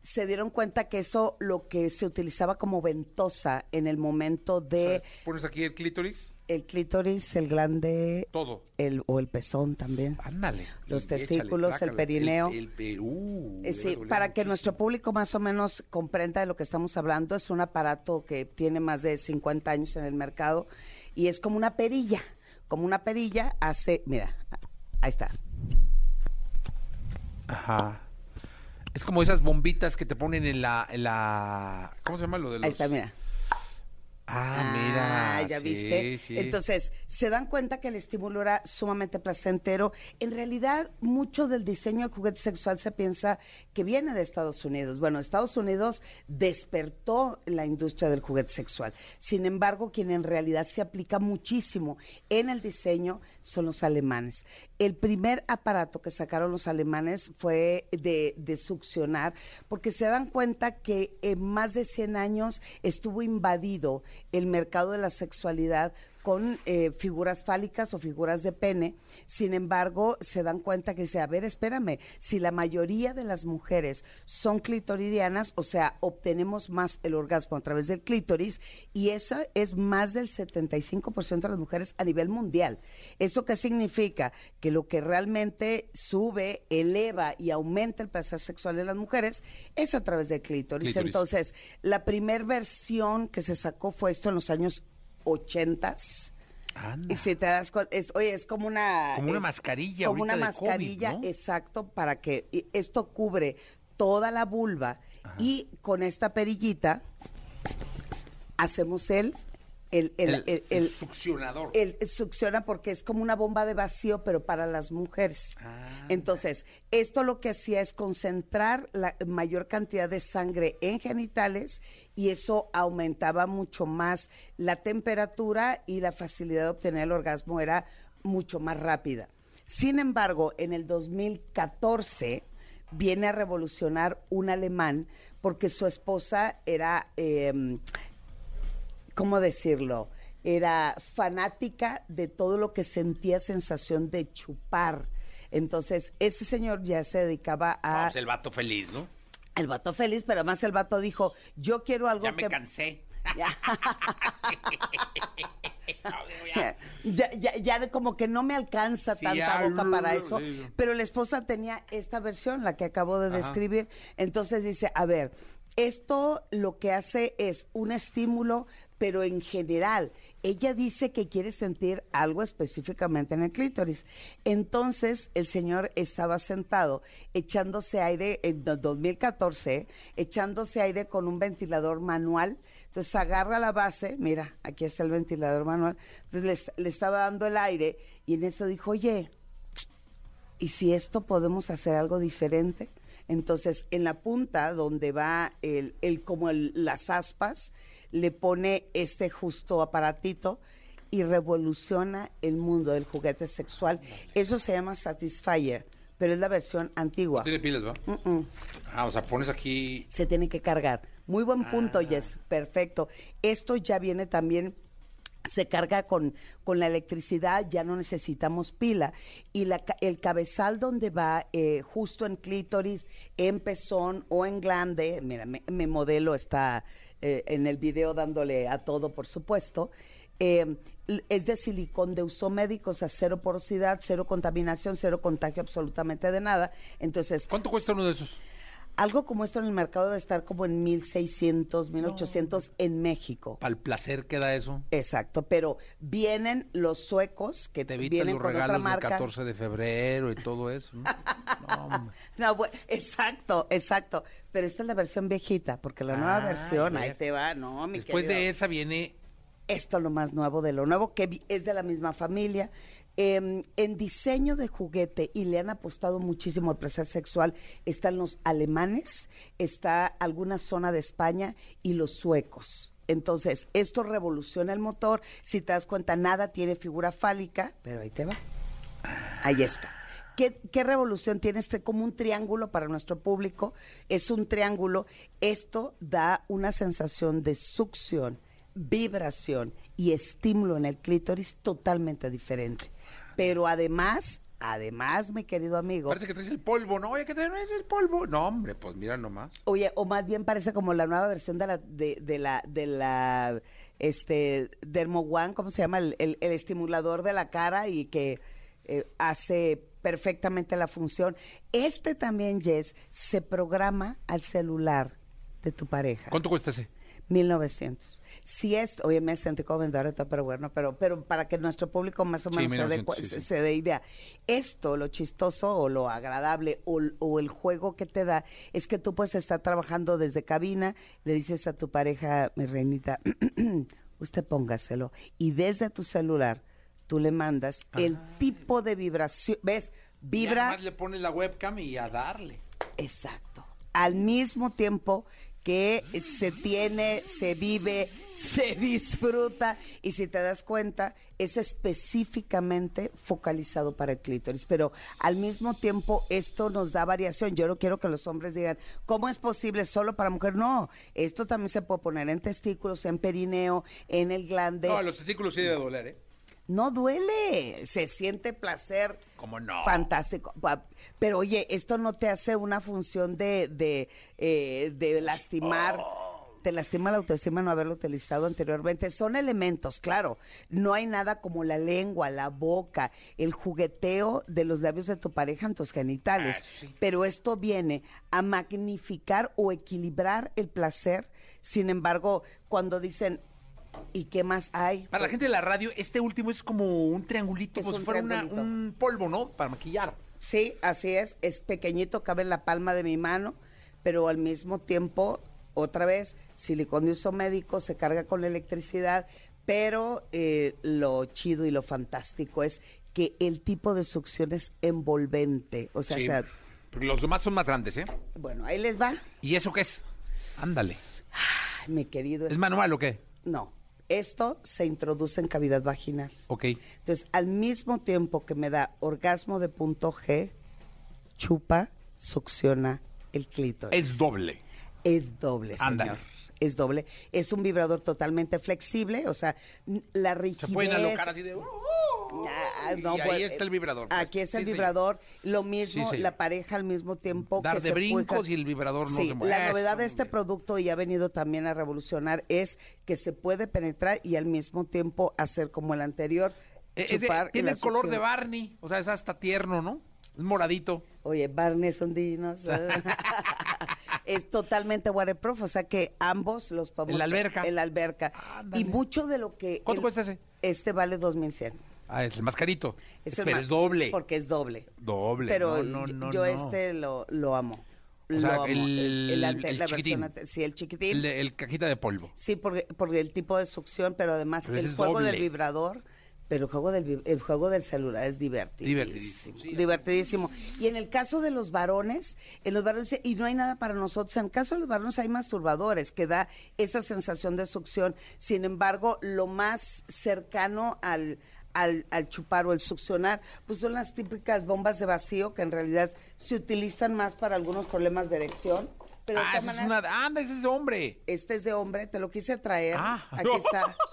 Se dieron cuenta que eso lo que se utilizaba como ventosa en el momento de. Pones aquí el clítoris. El clítoris, el glande, Todo. el, o el pezón también. Ándale. Los Y échale, testículos, el perineo. El, el uh, Eh, sí, para que muchísimo. nuestro público más o menos comprenda de lo que estamos hablando, es un aparato que tiene más de 50 años en el mercado y es como una perilla, como una perilla hace, mira, ahí está. Ajá. Es como esas bombitas que te ponen en la, en la... ¿Cómo se llama lo de los...? Ahí está, mira. Ah, mira. ya sí, viste. sí. Entonces, se dan cuenta que el estímulo era sumamente placentero. En realidad, mucho del diseño del juguete sexual se piensa que viene de Estados Unidos. Bueno, Estados Unidos despertó la industria del juguete sexual. Sin embargo, quien en realidad se aplica muchísimo en el diseño son los alemanes. El primer aparato que sacaron los alemanes fue de, de succionar, porque se dan cuenta que en más de 100 años estuvo invadido el mercado de la sexualidad con eh, figuras fálicas o figuras de pene. Sin embargo, se dan cuenta que dice, a ver, espérame, si la mayoría de las mujeres son clitoridianas, o sea, obtenemos más el orgasmo a través del clítoris, y eso es más del 75% de las mujeres a nivel mundial. ¿Eso qué significa? Que lo que realmente sube, eleva y aumenta el placer sexual de las mujeres es a través del clítoris. Clítoris. Entonces, la primer versión que se sacó fue esto en los años ochentas. Anda. Y si te das cuenta, es, oye, es como una... Como una es mascarilla Como una de COVID, mascarilla, ¿no? exacto, para que y esto cubre toda la vulva y con esta perillita hacemos el... El, el, El, el- succionador. el- succiona porque es como una bomba de vacío, pero para las mujeres. Entonces, esto lo que hacía es concentrar la mayor cantidad de sangre en genitales y eso aumentaba mucho más la temperatura y la facilidad de obtener el orgasmo era mucho más rápida. Sin embargo, en el 2014 viene a revolucionar un alemán porque su esposa era... em, ¿cómo decirlo? Era fanática de todo lo que sentía sensación de chupar. Entonces, ese señor ya se dedicaba a... pues el vato feliz, ¿no? El vato feliz, pero además el vato dijo, yo quiero algo Ya me que... cansé. Ya. No, ya. ya, ya, ya como que no me alcanza Sí, tanta ya, boca para eso, pero la esposa tenía esta versión, la que acabo de Ajá. describir, entonces dice, a ver, esto lo que hace es un estímulo, pero en general, ella dice que quiere sentir algo específicamente en el clítoris. Entonces, el señor estaba sentado echándose aire en do- 2014, echándose aire con un ventilador manual. Entonces, agarra la base, mira, aquí está el ventilador manual. Entonces, le estaba dando el aire y en eso dijo, oye, ¿y si esto podemos hacer algo diferente? Entonces, en la punta donde va el, el como el- las aspas, le pone este justo aparatito y revoluciona el mundo del juguete sexual. Eso se llama Satisfyer, pero es la versión antigua. No tiene pilas, ¿va? Ah, o sea, pones aquí. Se tiene que cargar. Muy buen Ah. punto, Jess. Perfecto. Esto ya viene también se carga con, con la electricidad, ya no necesitamos pila. Y la el cabezal donde va eh, justo en clítoris, en pezón o en glande, mira, mi, mi modelo está eh, en el video dándole a todo, por supuesto, eh, es de silicón de uso médico, o sea, cero porosidad, cero contaminación, cero contagio absolutamente de nada. Entonces, ¿Cuánto cuesta uno de esos? Algo como esto en el mercado debe estar como en 1600, 1800 en México. Para el placer que da eso. Exacto, pero vienen los suecos que Te vienen los con otra regalos del marca. 14 de febrero y todo eso. ¿no? No, hombre. No, bu- exacto, exacto. Pero esta es la versión viejita, porque la nueva Ay, versión, ver. ahí te va, no, mi Después querido. de esa viene. Esto lo más nuevo de lo nuevo, que vi- es de la misma familia. Eh, en diseño de juguete, y le han apostado muchísimo al placer sexual, están los alemanes, está alguna zona de España y los suecos. Entonces, esto revoluciona el motor. Si te das cuenta, nada tiene figura fálica, pero ahí te va. Ahí está. ¿Qué, qué revolución tiene este? Como un triángulo para nuestro público. Es un triángulo. Esto da una sensación de succión, vibración y estímulo en el clítoris totalmente diferente. Pero además, además, mi querido amigo, Parece que traes el polvo, ¿no? Oye, que traes el polvo. No, hombre, pues mira nomás. Oye, o más bien parece como la nueva versión de la, de, de la, de la, este, Dermo One, ¿cómo se llama? El, el- el estimulador de la cara y que eh, hace perfectamente la función. Este también, Jess, se programa al celular de tu pareja. ¿Cuánto cuesta ese? 1900. Si es, oye, me sentí como ahorita, pero bueno, pero, pero para que nuestro público más o Sí, menos se, dé, 1900, cu- sí, sí. se dé idea. Esto, lo chistoso o lo agradable o, o el juego que te da es que tú puedes estar trabajando desde cabina, le dices a tu pareja, mi reinita, usted póngaselo, y desde tu celular tú le mandas el tipo de vibración, ¿ves? Vibra. nomás le pones la webcam y a darle. Exacto. Al mismo tiempo que se tiene, se vive, se disfruta y si te das cuenta es específicamente focalizado para el clítoris, pero al mismo tiempo esto nos da variación. Yo no quiero que los hombres digan, ¿cómo es posible solo para mujer? No, esto también se puede poner en testículos, en perineo, en el glande. No, los testículos sí debe doler, ¿eh? No duele, se siente placer. ¿Cómo no? Fantástico. Pero oye, esto no te hace una función de, de, eh, de lastimar. Te lastima la autoestima no haberlo utilizado anteriormente. Son elementos, claro. No hay nada como la lengua, la boca, el jugueteo de los labios de tu pareja en tus genitales. Pero esto viene a magnificar o equilibrar el placer. Sin embargo, cuando dicen, ¿y qué más hay? Para la gente de la radio, este último es como un triangulito, Es como un si fuera una- un polvo, ¿no? Para maquillar. Sí, así es. Es pequeñito, cabe en la palma de mi mano, pero al mismo tiempo, otra vez, silicón de uso médico, se carga con la electricidad, pero eh, lo chido y lo fantástico es que el tipo de succión es envolvente. O sea, Sí, o sea, los demás son más grandes, ¿eh? bueno, ahí les va. ¿Y eso qué es? Ándale. Ay, mi querido. ¿Es manual o qué? No, esto se introduce en cavidad vaginal. Ok. Entonces, al mismo tiempo que me da orgasmo de punto G, chupa, succiona el clítoris. Es doble. Es doble, señor. Ándale. Es doble. Es un vibrador totalmente flexible, o sea, la Se rigidez. pueden alocar así de... "Uh, Ah, y no, ahí pues, está el vibrador. pues. Aquí está el Sí, vibrador. Lo mismo, Sí, la pareja al mismo tiempo. Dar que de se brincos puede- y el vibrador no se mueve. La novedad Eso, de este bien. producto y ha venido también a revolucionar es que se puede penetrar y al mismo tiempo hacer como el anterior. Eh, es de- tiene el color de. Barney. O sea, es hasta tierno, ¿no? Es moradito. Oye, Barney es un dinosaurio. es totalmente waterproof, o sea que ambos los podemos... En la alberca. En la alberca. Y mucho de lo que... ¿Cuánto el- cuesta ese? Este vale 2100. Ah, es el más carito. Es el Pero más- es doble. Porque es doble. Doble. Pero no, no, no, yo no. este lo, lo amo. O sea, el- el la chiquitín. ante- sí, el chiquitín. El, el cajita de polvo. Sí, porque, porque el tipo de succión, pero además Pero el juego del vibrador, pero el juego del, el juego del celular es divertidísimo. Divertidísimo, sí. divertidísimo. Y en el caso de los varones, en los varones, y no hay nada para nosotros, en el caso de los varones hay masturbadores que da esa sensación de succión. Sin embargo, lo más cercano al, al, al chupar o el succionar, pues son las típicas bombas de vacío que en realidad se utilizan más para algunos problemas de erección. Pero ah, ese es una... Anda, ese es de hombre. este es de hombre, te lo quise traer. Ah. Aquí está.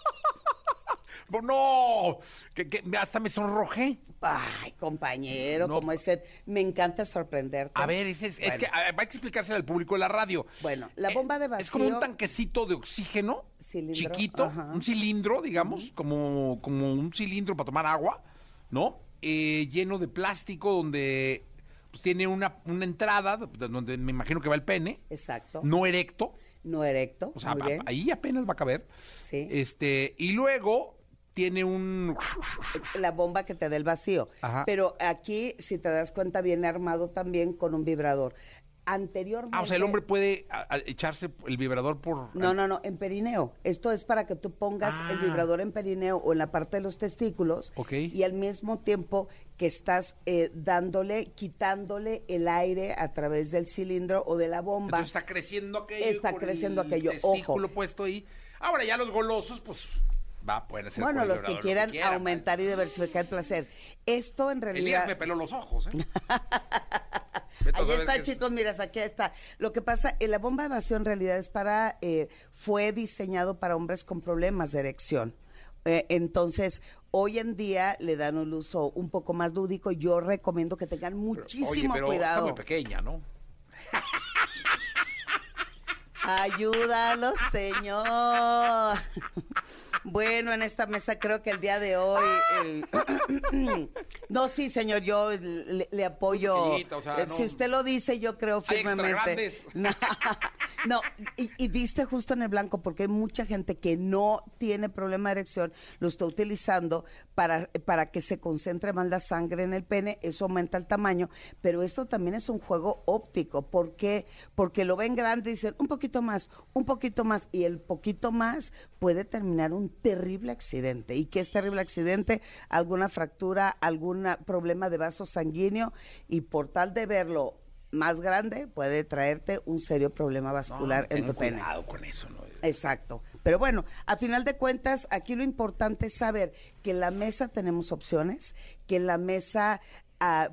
No, que, que hasta me sonrojé. Ay, compañero, No, como es ser, me encanta sorprenderte. A ver, es, es Bueno. que a- hay que explicárselo al público de la radio. Bueno, la Eh, bomba de Es como un vacío- tanquecito de oxígeno Cilindro, chiquito, ajá. un cilindro, digamos, como, como un cilindro para tomar agua, ¿no? Eh, lleno de plástico donde pues, tiene una, una entrada donde me imagino que va el pene, Exacto. no erecto, No erecto. o sea, muy a- bien. ahí apenas va a caber. Sí. Este, y luego tiene un la bomba que te da el vacío. Ajá. Pero aquí, si te das cuenta, viene armado también con un vibrador. Anteriormente. Ah, o sea, el hombre puede a- a- echarse el vibrador por No, no, no, en perineo. Esto es para que tú pongas Ah. el vibrador en perineo o en la parte de los testículos Ok. y al mismo tiempo que estás eh, dándole, quitándole el aire a través del cilindro o de la bomba. Entonces está creciendo aquello. Está creciendo el aquello, testículo ojo. puesto ahí. Ahora ya los golosos, pues, va, pueden hacer bueno, los que vibrador lo quieran quieran, aumentar y diversificar el placer. Esto en realidad... Elías me peló los ojos, ¿eh? Ahí está, qué es. chicos, miras, aquí está. Lo que pasa, eh, la bomba de vacío en realidad es para, eh, fue diseñado para hombres con problemas de erección. Eh, entonces, hoy en día le dan un uso un poco más lúdico. Yo recomiendo que tengan muchísimo Oye, pero cuidado. está muy pequeña, ¿no? Ayúdalo, señor. Bueno, en esta mesa creo que el día de hoy. eh, no, sí, señor, yo le, le apoyo. Poquito, o sea, Eh, no- Si usted lo dice, yo creo Hay extra firmemente. grandes. No, no, y, y diste justo en el blanco, porque hay mucha gente que no tiene problema de erección, lo está utilizando para, para que se concentre más la sangre en el pene, eso aumenta el tamaño, pero esto también es un juego óptico. ¿Por qué? Porque lo ven grande y dicen un poquito más, un poquito más, y el poquito más puede terminar un terrible accidente. ¿Y qué es terrible accidente? Alguna fractura, algún problema de vaso sanguíneo, y por tal de verlo más grande puede traerte un serio problema vascular en Ten tu pene. cuidado con eso, ¿no? Exacto. Pero bueno, a final de cuentas, aquí lo importante es saber que en la mesa tenemos opciones, que en la mesa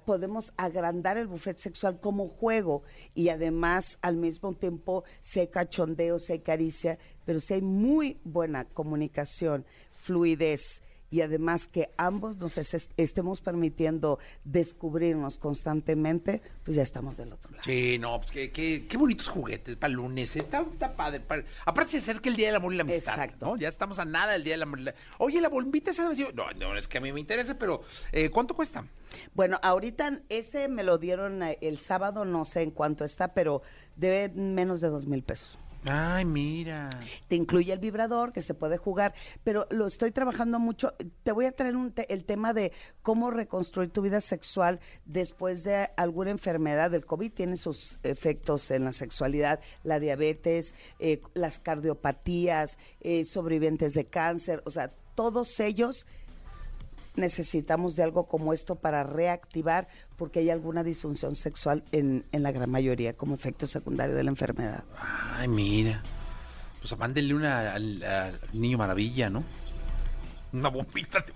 podemos agrandar el buffet sexual como juego y además al mismo tiempo hay cachondeo, hay caricia, pero si hay muy buena comunicación, fluidez y además que ambos nos es- estemos permitiendo descubrirnos constantemente, pues ya estamos del otro lado. Sí, no, pues qué, qué, qué bonitos juguetes para lunes. ¿eh? Está, está padre, padre. Aparte se acerca el Día del Amor y la Amistad. Exacto. ¿no? Ya estamos a nada del Día del Amor y la Oye, la bombita esa de No, no, es que a mí me interesa, pero eh, ¿cuánto cuesta? Bueno, ahorita ese me lo dieron eh, el sábado, no sé en cuánto está, pero debe menos de dos mil pesos. Ay, mira. Te incluye el vibrador que se puede jugar, pero lo estoy trabajando mucho. Te voy a traer un te- el tema de cómo reconstruir tu vida sexual después de alguna enfermedad. El COVID tiene sus efectos en la sexualidad, la diabetes, eh, las cardiopatías, eh, sobrevivientes de cáncer, o sea, todos ellos necesitamos de algo como esto para reactivar porque hay alguna disfunción sexual en, en la gran mayoría como efecto secundario de la enfermedad. Ay, mira. Pues mándenle una al, al niño maravilla, ¿no? Una bombita de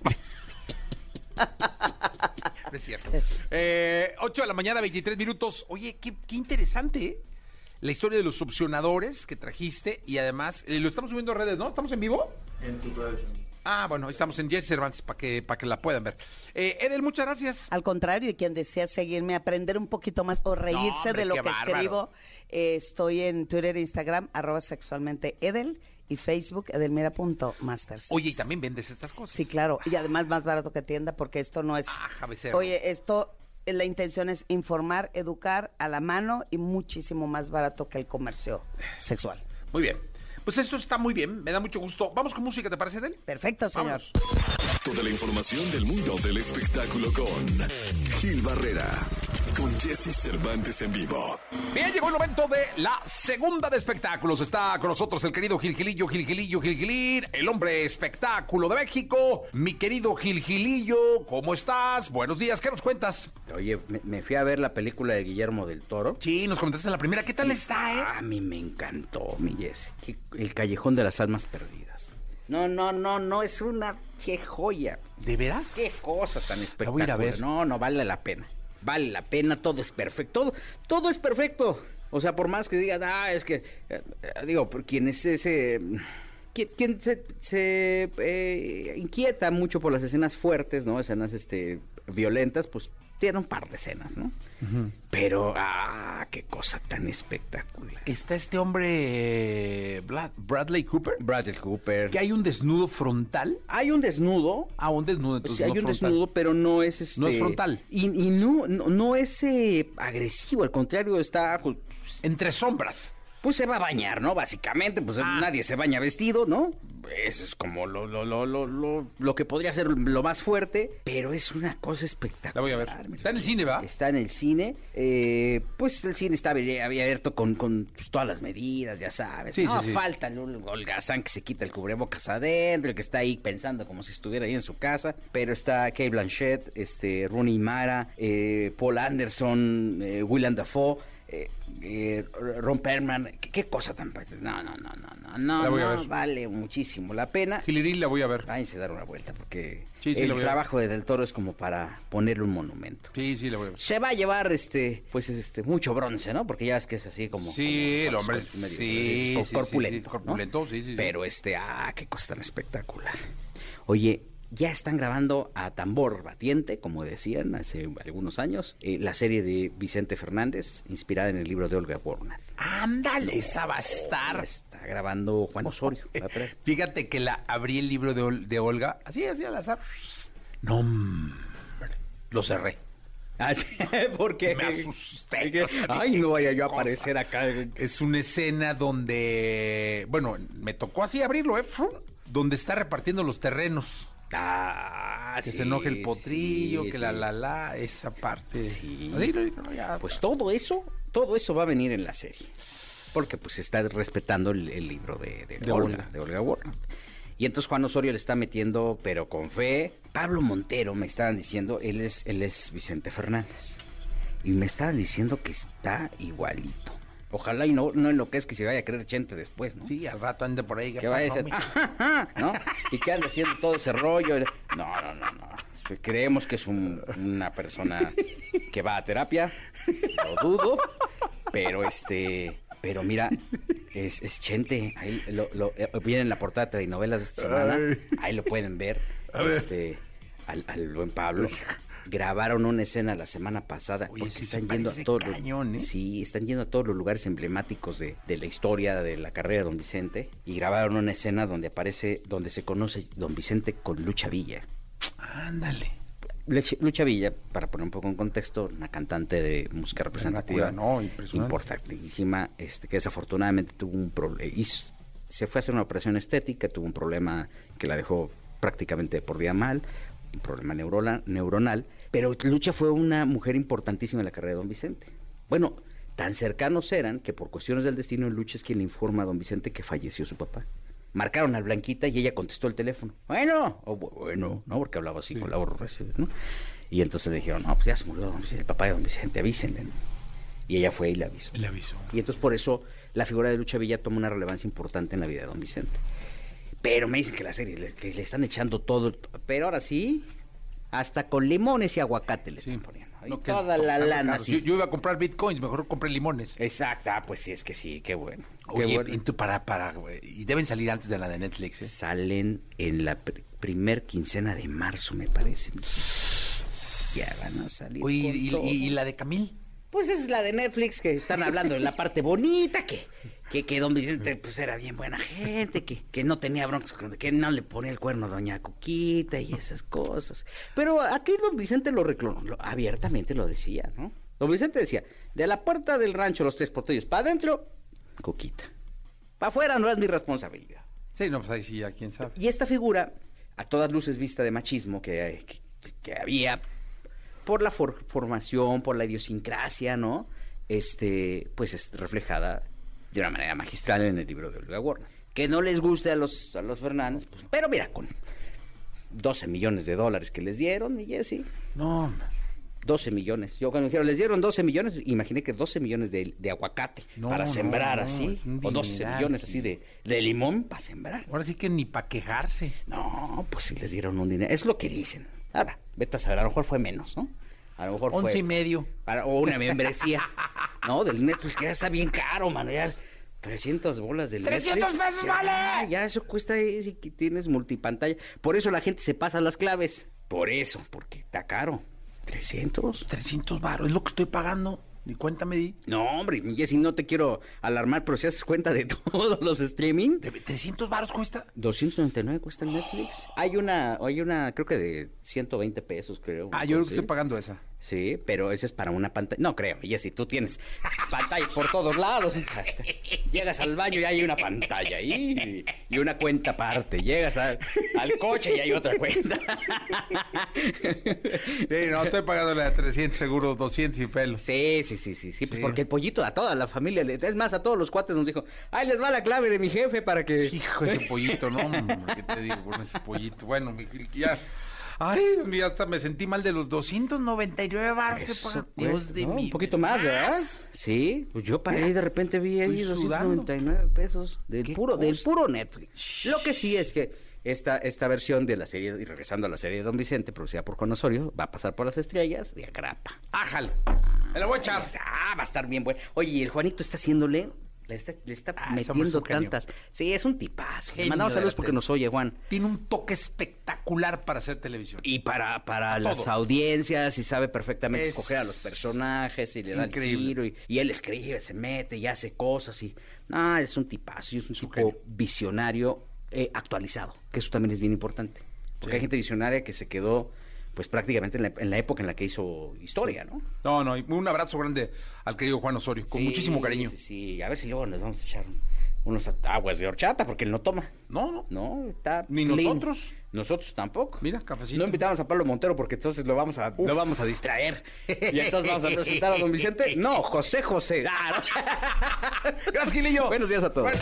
es cierto. Eh, 8 de la mañana, 23 minutos. Oye, qué, qué interesante, ¿eh? La historia de los opcionadores que trajiste y además eh, lo estamos subiendo a redes, ¿no? ¿Estamos en vivo? En Ah, bueno, estamos en Jesse Cervantes para que, para que la puedan ver. Eh, Edel, muchas gracias. Al contrario, y quien desea seguirme, aprender un poquito más o reírse hombre, de lo que bárbaro. escribo, eh, estoy en Twitter e Instagram, arroba sexualmente Edel, y Facebook, edelmira.masters. Oye, y también vendes estas cosas. Sí, claro, y además más barato que tienda, porque esto no es... Ah, cabecero. Oye, esto, eh, la intención es informar, educar a la mano y muchísimo más barato que el comercio sexual. Muy bien. Pues eso está muy bien, me da mucho gusto. Vamos con música, ¿te parece, Edel? Perfecto, señor. Vamos. Toda la información del mundo del espectáculo con Gil Barrera, con Jesse Cervantes en vivo. Bien, llegó el momento de la segunda de espectáculos. Está con nosotros el querido Gilgilillo, Gilgilillo, Gilgilín, el hombre espectáculo de México. Mi querido Gilgilillo, ¿cómo estás? Buenos días, ¿qué nos cuentas? Oye, me, me fui a ver la película de Guillermo del Toro. Sí, nos comentaste en la primera. ¿Qué tal está, eh? A mí me encantó, mi Jesse. El Callejón de las Almas Perdidas. No, no, no, no, es una qué joya. ¿De veras? Qué cosa tan voy a ir espectacular. a ver. No, no vale la pena. Vale la pena, todo es perfecto. Todo, todo es perfecto. O sea, por más que digas, ah, es que, eh, eh, digo, quien es ese. Quien, quien se, se, eh, inquieta mucho por las escenas fuertes, ¿no? Escenas este, violentas, pues tiene un par de escenas, ¿no? Pero, ah, qué cosa tan espectacular. Está este hombre eh, Bla- Bradley Cooper. Bradley Cooper. Que hay un desnudo frontal. Hay un desnudo, Ah, un desnudo. Entonces sí, hay no un frontal. desnudo, pero no es este. No es frontal. Y, y no, no, no es eh, agresivo, al contrario, está. Pues, Entre sombras. Pues se va a bañar, ¿no? Básicamente, pues Ah. nadie se baña vestido, ¿no? Eso es como lo, lo, lo, lo, lo, lo que podría ser lo más fuerte, pero es una cosa espectacular. La voy a ver. Está en el cine, ¿va? Está en el cine. eh, pues el cine está abier- abierto con, con pues, todas las medidas, ya sabes. Sí, no sí, sí. falta el holgazán que se quita el cubrebocas adentro, el que está ahí pensando como si estuviera ahí en su casa. Pero está Kate Blanchett, este, Rooney Mara, eh, Paul Anderson, eh, Dafoe. Eh, eh, Ron Perlman, ¿Qué, qué cosa tan... No, no, no, no, no, no, vale muchísimo la pena. Gilirín la voy a ver. Váyanse a dar una vuelta porque Sí, sí, el trabajo de Del Toro es como para ponerle un monumento. Sí, sí, la voy a ver. Se va a llevar este, pues este, mucho bronce, ¿no? Porque ya es que es así como. Sí, como- el hombre, medio- sí, corpulento. corpulento, sí, sí. Pero este, ah, qué cosa tan espectacular. Oye, ya están grabando a tambor batiente, como decían hace algunos años, eh, la serie de Vicente Fernández, inspirada en el libro de Olga Warner. Ándale, esa va a estar. Está grabando Juan Osorio. Fíjate que la abrí el libro de, Ol- de Olga, así, así al azar. No, lo cerré. Ah, porque Me asusté. Ay, no vaya yo a aparecer acá. Es una escena donde, bueno, me tocó así abrirlo, ¿eh? Donde está repartiendo los terrenos. Ah, Que sí, se enoje el potrillo, sí, que la la la, esa parte. Sí. Pues todo eso, todo eso va a venir en la serie. Porque pues está respetando el, el libro de, de De Olga, Olga. de Olga Warner. Y entonces Juan Osorio le está metiendo, pero con fe. Pablo Montero me estaban diciendo, él es, él es Vicente Fernández. Y me estaban diciendo que está igualito. Ojalá y no, no enloquezca que se vaya a creer Chente después, ¿no? Sí, al rato ande por ahí. que vaya a ajá", ¿no? Y que ande haciendo todo ese rollo. No, no, no, no. Creemos que es un- una persona que va a terapia, lo dudo, pero este, pero mira, es, es Chente, ahí lo, lo- eh, viene en la portada de novelas de esta semana, ahí lo pueden ver, este, al, al buen Pablo. Grabaron una escena la semana pasada Oye, porque se están yendo a todos cañón, ¿eh? Sí, están yendo a todos los lugares emblemáticos de, de la historia de la carrera de Don Vicente y grabaron una escena donde aparece, donde se conoce Don Vicente con Lucha Villa. Ándale. Lucha Villa, para poner un poco en contexto, una cantante de música representativa, no, importantísima, este, que desafortunadamente tuvo un problema, se fue a hacer una operación estética, tuvo un problema que la dejó prácticamente por día mal, un problema neurola- neuronal, pero Lucha fue una mujer importantísima en la carrera de Don Vicente. Bueno, tan cercanos eran que por cuestiones del destino Lucha es quien le informa a Don Vicente que falleció su papá. Marcaron al Blanquita y ella contestó el teléfono. Bueno, o bu- bueno, ¿no? Porque hablaba así con la gruesa, ¿no? Y entonces le dijeron, no, pues ya se murió don Vicente, el papá de Don Vicente, avísenle. ¿no? Y ella fue y le avisó. Le. Y entonces por eso la figura de Lucha Villa toma una relevancia importante en la vida de Don Vicente. Pero me dicen que la serie, le, que le están echando todo. Pero ahora sí, hasta con limones y aguacate le están poniendo. No, toda la lana. sí. Yo, yo iba a comprar bitcoins, mejor compré limones. Exacto, ah, pues sí, es que sí, qué bueno. qué Oye, bueno. ento- para, para, y deben salir antes de la de Netflix, ¿eh? Salen en la pr- primer quincena de marzo, me parece. Ya van a salir. Oye, y- y la de Camil? Pues es la de Netflix que están hablando de la parte bonita, que, que, que don Vicente pues era bien buena gente, que, que no tenía broncas, que no le ponía el cuerno a doña Cuquita y esas cosas. Pero aquí don Vicente lo reclamó, abiertamente lo decía, ¿no? Don Vicente decía, de la puerta del rancho los tres portillos, para adentro, Cuquita. Para afuera no es mi responsabilidad. Sí, no, pues ahí sí, ya quién sabe. Y esta figura, a todas luces vista de machismo que, que- que había por la for- formación, por la idiosincrasia, ¿no? Este, pues es reflejada de una manera magistral en el libro de Olga Warner. Que no les guste a los, a los Fernández, pues, pero mira, con 12 millones de dólares que les dieron, y Jesse, No, hombre. 12 millones. Yo cuando dijeron, les dieron 12 millones, imaginé que 12 millones de, de aguacate No, para sembrar no, así. O 12 dineral, millones sí. así de, de limón para sembrar. Ahora sí que ni para quejarse. No, pues sí les dieron un dinero. Es lo que dicen. Ahora, vete a saber, a lo mejor fue menos, ¿no? A lo mejor Once fue... y medio. Para- o una membresía. no, del Netflix, que ya está bien caro, mano. Ya 300 bolas del 300 Netflix. pesos Ya, vale. Ya eso cuesta ahí, si que tienes multipantalla. Por eso la gente se pasa las claves. Por eso, porque está caro. 300. 300 baros, es lo que estoy pagando. Ni cuéntame, di. No, hombre, Jessy, no te quiero alarmar, pero si haces cuenta de todos los streaming, ¿De 300 baros cuesta? 299 cuesta el Netflix. Hay una, hay una, creo que de 120 pesos, creo. Ah, yo creo que estoy pagando esa. Sí, pero ese es para una pantalla. No creo, y si tú tienes pantallas por todos lados. hasta- Llegas al baño y hay una pantalla ahí y una cuenta aparte. Llegas al, al coche y hay otra cuenta. Sí, no, estoy pagando la de 300 seguro, 200 y pelos. Sí, sí, sí, sí, sí, pues Sí. porque el pollito a toda la familia, es más, a todos los cuates nos dijo, ay, les va la clave de mi jefe para que... Hijo, ese pollito, no, hombre, ¿qué te digo con ese pollito? Bueno, mi- ya. Ay, Dios mío, hasta me sentí mal de los 299 baros Dios de ¿no? mi Un poquito más, ¿verdad? Sí, pues yo para ahí de repente vi ahí Estoy sudando. 299 pesos del ¿Qué puro, del puro Netflix. Lo que sí es que esta, esta versión de la serie, y regresando a la serie de Don Vicente, producida por Conosorio, va a pasar por las estrellas de agrapa. Ájale. Me la voy a echar. Ah, va a estar bien bueno. Oye, y el Juanito está haciéndole, le está, le está Ah, metiendo tantas. Sí, es un tipazo. Le Genio mandamos de la saludos porque nos oye, Juan. Tiene un toque espectacular para hacer televisión. Y para, para las todo. audiencias, y sabe perfectamente Es escoger a los personajes, y le da el giro, y, y él escribe, se mete, y hace cosas, y... Ah, es un tipazo, y es un tipo visionario eh, actualizado, que eso también es bien importante. Porque hay gente visionaria que se quedó, pues prácticamente en la, en la época en la que hizo historia, ¿no? No, no, y un abrazo grande al querido Juan Osorio, con Sí, muchísimo cariño. Sí, sí, a ver si luego nos vamos a echar unos aguas de horchata, porque él no toma. No, no. No, está Ni clean. nosotros. Nosotros tampoco. Mira, cafecito. No invitamos a Pablo Montero porque entonces lo vamos a, lo vamos a distraer. Y entonces vamos a presentar a don Vicente. No, José José. Ah, no. Gracias, Gilillo. Buenos días a todos.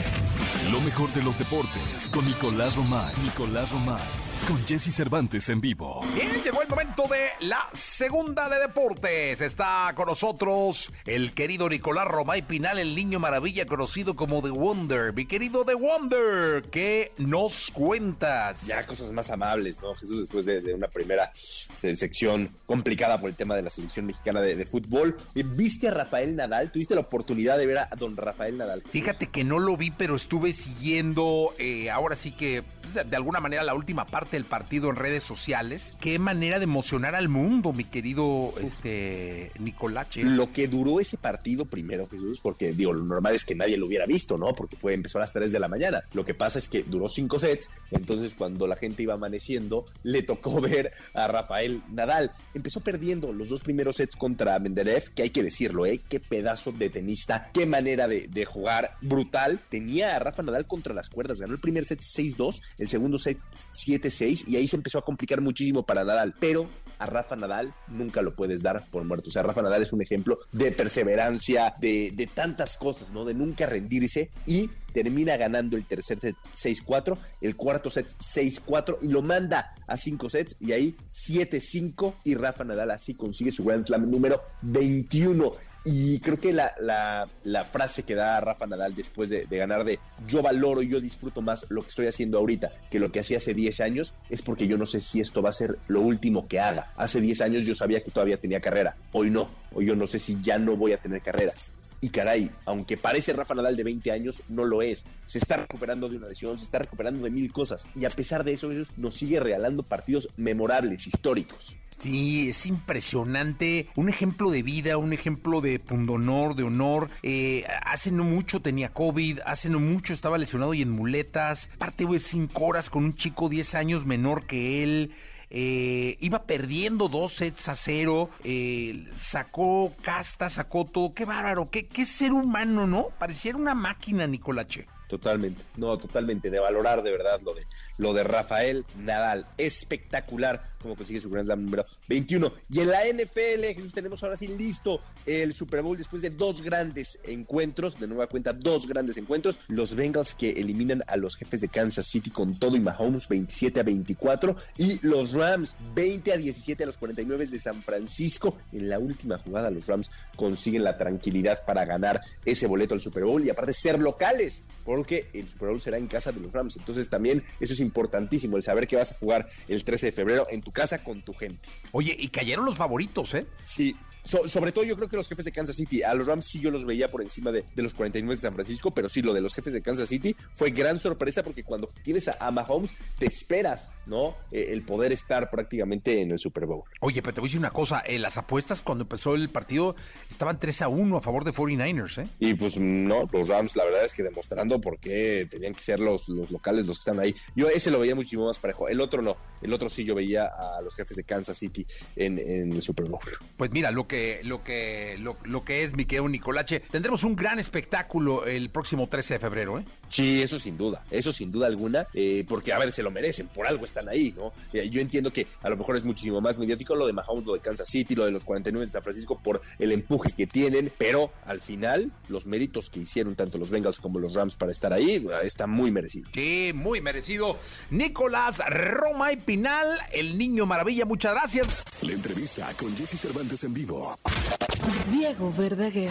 Lo mejor de los deportes con Nicolás Romay. Nicolás Romay. Con Jesse Cervantes en vivo. Bien, llegó el momento de la segunda de deportes. Está con nosotros el querido Nicolás Romay Pinal, el niño maravilla conocido como The Wonder. Mi querido The Wonder, ¿qué nos cuentas? Ya cosas más amables, ¿no? Jesús, después de, de una primera se- sección complicada por el tema de la selección mexicana de, de fútbol. Eh, ¿Viste a Rafael Nadal? ¿Tuviste la oportunidad de ver a don Rafael Nadal? Fíjate que no lo vi, pero estuve siguiendo eh, ahora sí que pues, de alguna manera la última parte del partido en redes sociales. Qué manera de emocionar al mundo, mi querido este Nicolache. Lo que duró ese partido primero, Jesús, porque digo, lo normal es que nadie lo hubiera visto, ¿no? Porque fue, empezó a las 3 de la mañana. Lo que pasa es que duró cinco sets, entonces cuando la gente iba amaneciendo, le tocó ver a Rafael Nadal. Empezó perdiendo los dos primeros sets contra Menderev, que hay que decirlo, ¿eh? Qué pedazo de tenista, qué manera de, de jugar brutal. Tenía a Rafa Nadal contra las cuerdas, ganó el primer set 6-2, el segundo set 7-6, y ahí se empezó a complicar muchísimo para Nadal. Pero a Rafa Nadal nunca lo puedes dar por muerto. O sea, Rafa Nadal es un ejemplo de perseverancia, de, de tantas cosas, ¿no? De nunca rendirse y termina ganando el tercer set 6-4, el cuarto set 6-4 y lo manda a 5 sets y ahí 7-5 y Rafa Nadal así consigue su Grand Slam número 21. Y creo que la, la, la frase que da Rafa Nadal después de, de ganar de yo valoro y yo disfruto más lo que estoy haciendo ahorita que lo que hacía hace 10 años es porque yo no sé si esto va a ser lo último que haga. Hace 10 años yo sabía que todavía tenía carrera, hoy no, hoy yo no sé si ya no voy a tener carrera. Y caray, aunque parece Rafa Nadal de 20 años, no lo es. Se está recuperando de una lesión, se está recuperando de mil cosas. Y a pesar de eso, nos sigue regalando partidos memorables, históricos. Sí, es impresionante. Un ejemplo de vida, un ejemplo de pundonor, de honor. Eh, hace no mucho tenía COVID, hace no mucho estaba lesionado y en muletas. Parte de cinco horas con un chico 10 años menor que él. Eh, iba perdiendo dos sets a cero, eh, sacó casta, sacó todo. Qué bárbaro, qué, qué ser humano, ¿no? Pareciera una máquina, Nicolache. Totalmente, no, totalmente, de valorar de verdad lo de, lo de Rafael Nadal. Espectacular como consigue su Grand Slam número 21. Y en la NFL, tenemos ahora sí listo el Super Bowl después de dos grandes encuentros, de nueva cuenta, dos grandes encuentros. Los Bengals que eliminan a los jefes de Kansas City con todo y Mahomes 27 a 24 y los Rams 20 a 17 a los 49 de San Francisco. En la última jugada, los Rams consiguen la tranquilidad para ganar ese boleto al Super Bowl y aparte ser locales, porque el Super Bowl será en casa de los Rams. Entonces también eso es importantísimo, el saber que vas a jugar el 13 de febrero en tu casa con tu gente. Oye, y cayeron los favoritos, ¿eh? Sí, sobre todo yo creo que los jefes de Kansas City, a los Rams sí yo los veía por encima de, los 49 de San Francisco, pero sí lo de los jefes de Kansas City fue gran sorpresa porque cuando tienes a, Mahomes te esperas, ¿no? Eh, el poder estar prácticamente en el Super Bowl. Oye, pero te voy a decir una cosa, eh, las apuestas cuando empezó el partido estaban 3 a 1 a favor de 49ers, ¿eh? Y pues no, los Rams la verdad es que demostrando por qué tenían que ser los, los locales los que están ahí. Yo ese lo veía muchísimo más parejo, el otro no, el otro sí yo veía a los jefes de Kansas City en, en el Super Bowl. Pues mira, lo que lo que lo, que es Miquel Nicolache. Tendremos un gran espectáculo el próximo 13 de febrero, ¿eh? Sí, eso sin duda, eso sin duda alguna, eh, porque a ver, se lo merecen, por algo están ahí, ¿no? Eh, yo entiendo que a lo mejor es muchísimo más mediático lo de Mahomes, lo de Kansas City, lo de los 49 de San Francisco por el empuje que tienen, pero al final los méritos que hicieron tanto los Bengals como los Rams para estar ahí está muy merecido. Sí, muy merecido. Nicolás Roma y Pinal, el niño maravilla, muchas gracias. La entrevista con Jesse Cervantes en vivo. Diego Verdaguer.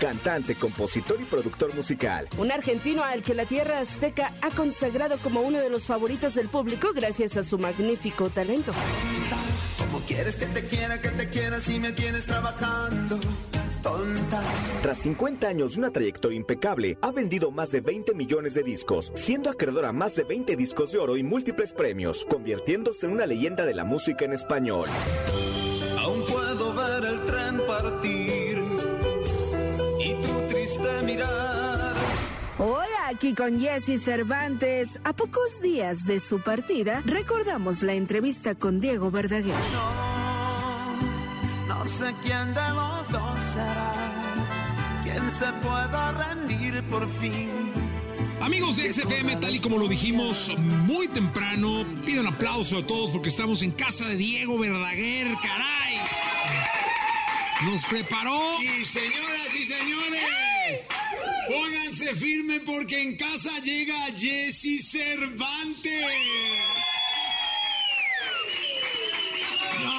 Cantante, compositor y productor musical. Un argentino al que la tierra azteca ha consagrado como uno de los favoritos del público gracias a su magnífico talento. Como quieres que te quiera, que te quiera si me tienes trabajando? Tonta. Tras 50 años y una trayectoria impecable, ha vendido más de 20 millones de discos, siendo acreedor a más de 20 discos de oro y múltiples premios, convirtiéndose en una leyenda de la música en español. Ver el tren partir y tu triste mirar. Hoy aquí con Jesse Cervantes, a pocos días de su partida, recordamos la entrevista con Diego Verdaguer. No, no sé quién de los dos será, quién se pueda rendir por fin. Amigos de XFM, tal y como lo dijimos muy temprano, pido un aplauso a todos porque estamos en casa de Diego Verdaguer, caray. Nos preparó. Y señoras y señores, pónganse firme porque en casa llega Jesse Cervantes.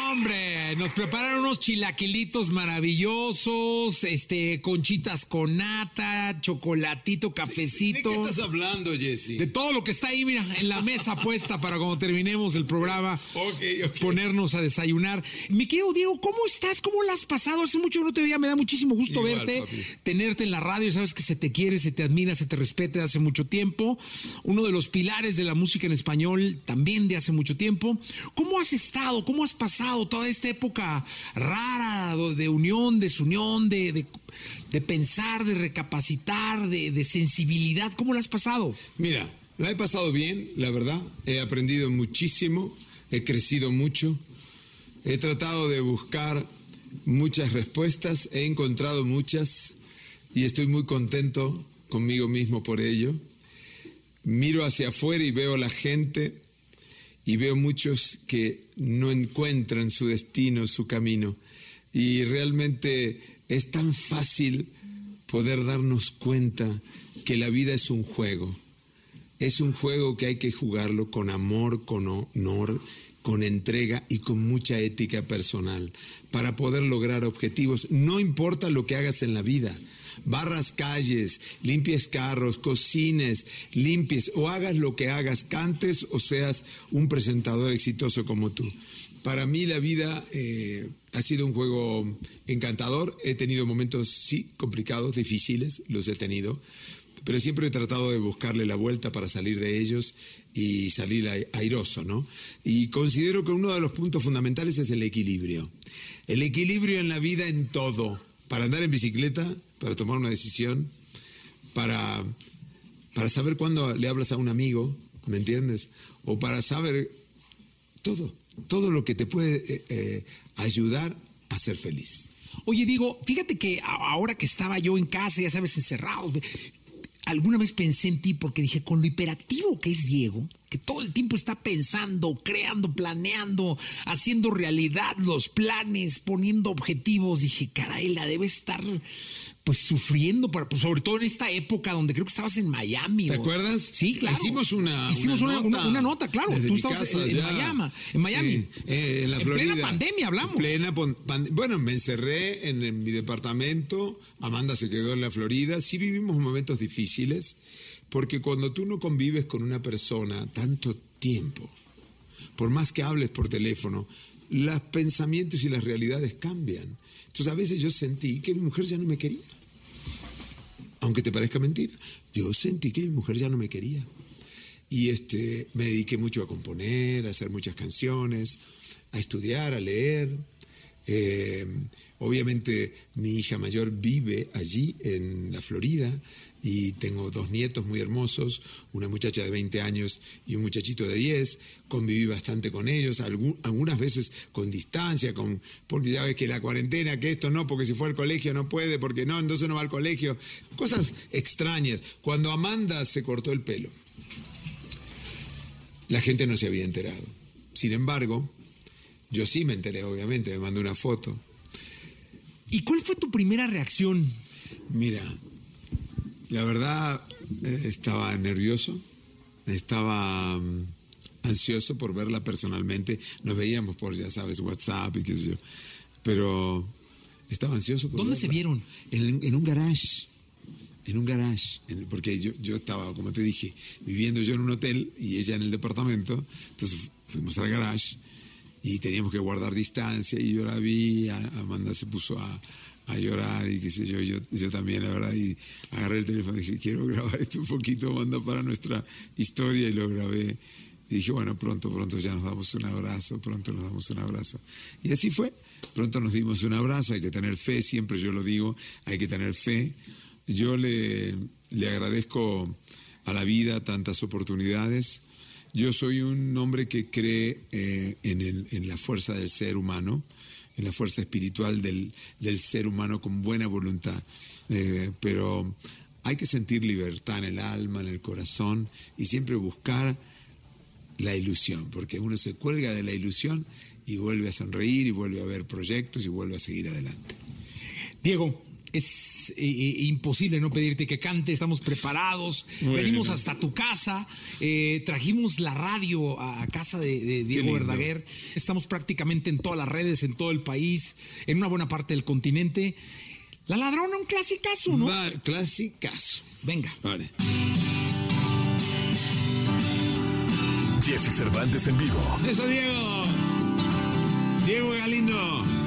hombre, nos prepararon unos chilaquilitos maravillosos, este, conchitas con nata, chocolatito, cafecito. ¿De qué estás hablando, Jesse? De todo lo que está ahí, mira, en la mesa puesta para cuando terminemos el programa, Ok, ponernos a desayunar. Mi querido Diego, ¿cómo estás? ¿Cómo la has pasado? Hace mucho que no te veía, me da muchísimo gusto Igual, verte, papi. tenerte en la radio, sabes que se te quiere, se te admira, se te respeta de hace mucho tiempo. Uno de los pilares de la música en español también de hace mucho tiempo. ¿Cómo has estado? ¿Cómo has pasado toda esta época rara de unión, desunión, de, de, de pensar, de recapacitar, de, de sensibilidad? ¿Cómo la has pasado? Mira, la he pasado bien, la verdad. He aprendido muchísimo, he crecido mucho. He tratado de buscar muchas respuestas, he encontrado muchas y estoy muy contento conmigo mismo por ello. Miro hacia afuera y veo la gente y veo muchos que no encuentran su destino, su camino. Y realmente es tan fácil poder darnos cuenta que la vida es un juego. Es un juego que hay que jugarlo con amor, con honor, con entrega y con mucha ética personal para poder lograr objetivos. No importa lo que hagas en la vida. Barras calles, limpies carros, cocines, limpies o hagas lo que hagas, cantes o seas un presentador exitoso como tú. Para mí la vida eh, ha sido un juego encantador. He tenido momentos, sí, complicados, difíciles, los he tenido, pero siempre he tratado de buscarle la vuelta para salir de ellos y salir ai- airoso, ¿no? Y considero que uno de los puntos fundamentales es el equilibrio. El equilibrio en la vida en todo. Para andar en bicicleta, para tomar una decisión, para, para saber cuándo le hablas a un amigo, ¿me entiendes? O para saber todo, todo lo que te puede eh, eh, ayudar a ser feliz. Oye, digo, fíjate que ahora que estaba yo en casa, ya sabes, encerrado, alguna vez pensé en ti porque dije, con lo hiperactivo que es Diego, que todo el tiempo está pensando, creando, planeando, haciendo realidad los planes, poniendo objetivos, dije, caray, la debe estar pues sufriendo, para, pues, sobre todo en esta época donde creo que estabas en Miami. ¿Te o- acuerdas? Sí, claro. Hicimos una, Hicimos una, una- una nota, claro. Tú estabas casa en. Miami. En Miami. Sí, eh, en la En Florida. plena pandemia hablamos. En plena pand- bueno, me encerré en, en mi departamento. Amanda se quedó en la Florida. Sí vivimos momentos difíciles porque cuando tú no convives con una persona tanto tiempo, por más que hables por teléfono, los pensamientos y las realidades cambian. Entonces a veces yo sentí que mi mujer ya no me quería. Aunque te parezca mentira, yo sentí que mi mujer ya no me quería. Y este, me dediqué mucho a componer, a hacer muchas canciones, a estudiar, a leer. Eh, obviamente mi hija mayor vive allí en la Florida y tengo dos nietos muy hermosos, una muchacha de 20 años y un muchachito de 10. Conviví bastante con ellos, algunas veces con distancia, con, porque ya ves que la cuarentena, que esto no, porque si fue al colegio no puede, porque no, entonces no va al colegio. Cosas extrañas. Cuando Amanda se cortó el pelo, la gente no se había enterado. Sin embargo, yo sí me enteré, obviamente, me mandó una foto. ¿Y cuál fue tu primera reacción? Mira, la verdad eh, estaba nervioso, estaba mm, ansioso por verla personalmente. Nos veíamos por, ya sabes, WhatsApp y qué sé yo. Pero estaba ansioso por ¿Dónde se verla. vieron? En, en un garage. En un garage. En- porque yo, yo estaba, como te dije, viviendo yo en un hotel y ella en el departamento. Entonces fu- fuimos al garage y teníamos que guardar distancia y yo la vi, Amanda se puso a, a llorar y qué sé yo, yo, yo también, la verdad, y agarré el teléfono y dije, quiero grabar esto un poquito, Amanda, para nuestra historia y lo grabé. Y dije, bueno, pronto, pronto ya nos damos un abrazo, pronto nos damos un abrazo. Y así fue, pronto nos dimos un abrazo, hay que tener fe, siempre yo lo digo, hay que tener fe. Yo le, le agradezco a la vida tantas oportunidades. Yo soy un hombre que cree eh, en, el- en la fuerza del ser humano, en la fuerza espiritual del, del ser humano con buena voluntad. Eh, pero hay que sentir libertad en el alma, en el corazón y siempre buscar la ilusión, porque uno se cuelga de la ilusión y vuelve a sonreír y vuelve a ver proyectos y vuelve a seguir adelante. Diego, es eh, eh, imposible no pedirte que cante, estamos preparados, venimos hasta tu casa, eh, trajimos la radio a, a casa de, de Diego. Verdaguer, estamos prácticamente en todas las redes, en todo el país, en una buena parte del continente. La ladrona, un clasicazo, ¿no? Va, clasicazo. Venga. Vale. Jesse Cervantes en vivo. Eso, Diego. Diego Galindo.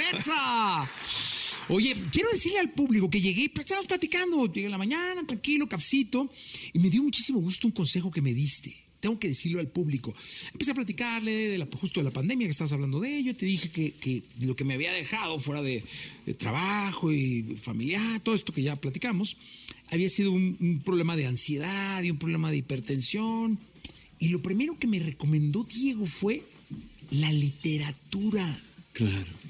Exa. Oye, quiero decirle al público que llegué, pues, estábamos platicando, llegué en la mañana, tranquilo, cafecito, y me dio muchísimo gusto un consejo que me diste. Tengo que decirlo al público. Empecé a platicarle de la, justo de la pandemia que estabas hablando de ello. Te dije que, que lo que me había dejado fuera de, de trabajo y familiar, todo esto que ya platicamos, había sido un, un problema de ansiedad y un problema de hipertensión. Y lo primero que me recomendó Diego fue la literatura. Claro.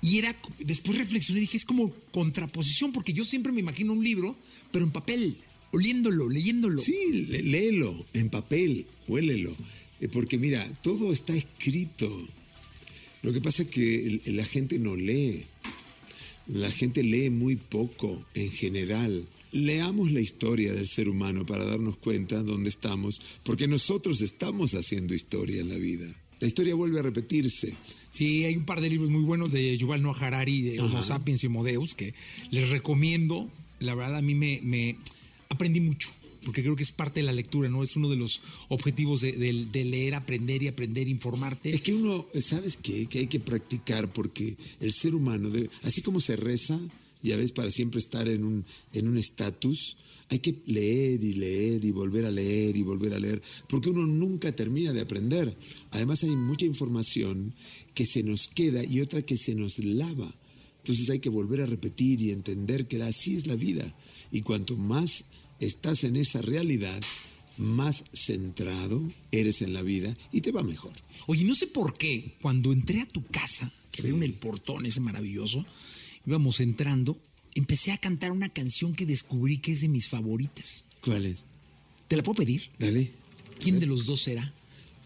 Y era, después reflexioné y dije, es como contraposición, porque yo siempre me imagino un libro, pero en papel, oliéndolo, leyéndolo. Sí, lé- léelo en papel, huélelo. Eh, Porque mira, todo está escrito. Lo que pasa es que la gente no lee. La gente lee muy poco en general. Leamos la historia del ser humano para darnos cuenta dónde estamos, porque nosotros estamos haciendo historia en la vida. La historia vuelve a repetirse. Sí, hay un par de libros muy buenos de Yuval Noah Harari, de Homo Ajá. Sapiens y Homo Deus, que les recomiendo. La verdad, a mí me, me aprendí mucho, porque creo que es parte de la lectura, ¿no? Es uno de los objetivos de, de- de leer, aprender y aprender, informarte. Es que uno, ¿sabes qué? Que hay que practicar porque el ser humano, así como se reza, ya ves, para siempre estar en un en un estatus, hay que leer y leer y volver a leer y volver a leer, porque uno nunca termina de aprender. Además hay mucha información que se nos queda y otra que se nos lava. Entonces hay que volver a repetir y entender que así es la vida. Y cuanto más estás en esa realidad, más centrado eres en la vida y te va mejor. Oye, no sé por qué, cuando entré a tu casa, que veo en el portón ese maravilloso, íbamos entrando, empecé a cantar una canción que descubrí que es de mis favoritas. ¿Cuál es? ¿Te la puedo pedir? Dale. ¿Quién de los dos será?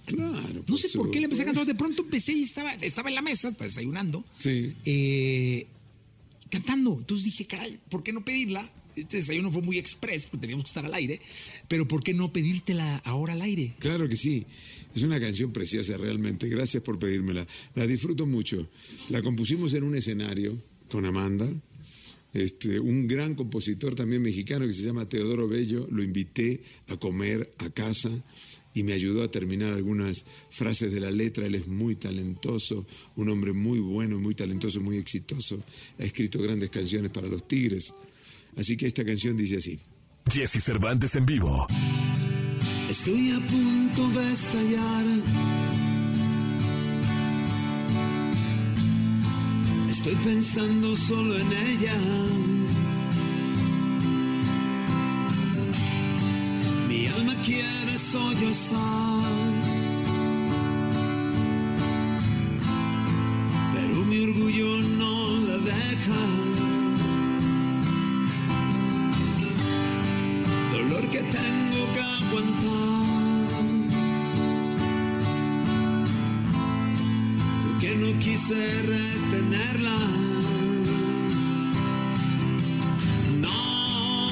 Claro. No sé por qué le empecé a cantar. De pronto empecé y estaba, estaba en la mesa, estaba desayunando, Sí. eh, cantando. Entonces dije, caray, ¿por qué no pedirla? Este desayuno fue muy express, porque teníamos que estar al aire, pero ¿por qué no pedírtela ahora al aire? Claro que sí. Es una canción preciosa realmente. Gracias por pedírmela. La disfruto mucho. La compusimos en un escenario con Amanda. Este, un gran compositor también mexicano que se llama Teodoro Bello, lo invité a comer a casa y me ayudó a terminar algunas frases de la letra. Él es muy talentoso, un hombre muy bueno, muy talentoso, muy exitoso. Ha escrito grandes canciones para los Tigres. Así que esta canción dice así. Jesse Cervantes en vivo. Estoy a punto de estallar. Estoy pensando solo en ella. Mi alma quiere sollozar. No,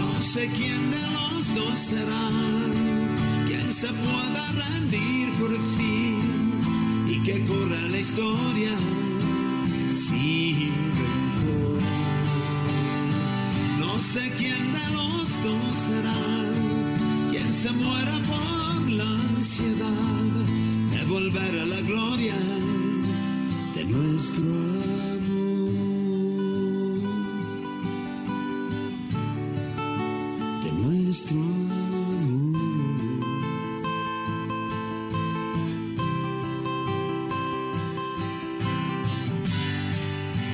no sé quién de los dos será. Quien se pueda rendir por fin y que corra la historia sin rencor. No sé quién de los dos será quien se muera por la ansiedad de volver a la gloria nuestro amor. De nuestro amor.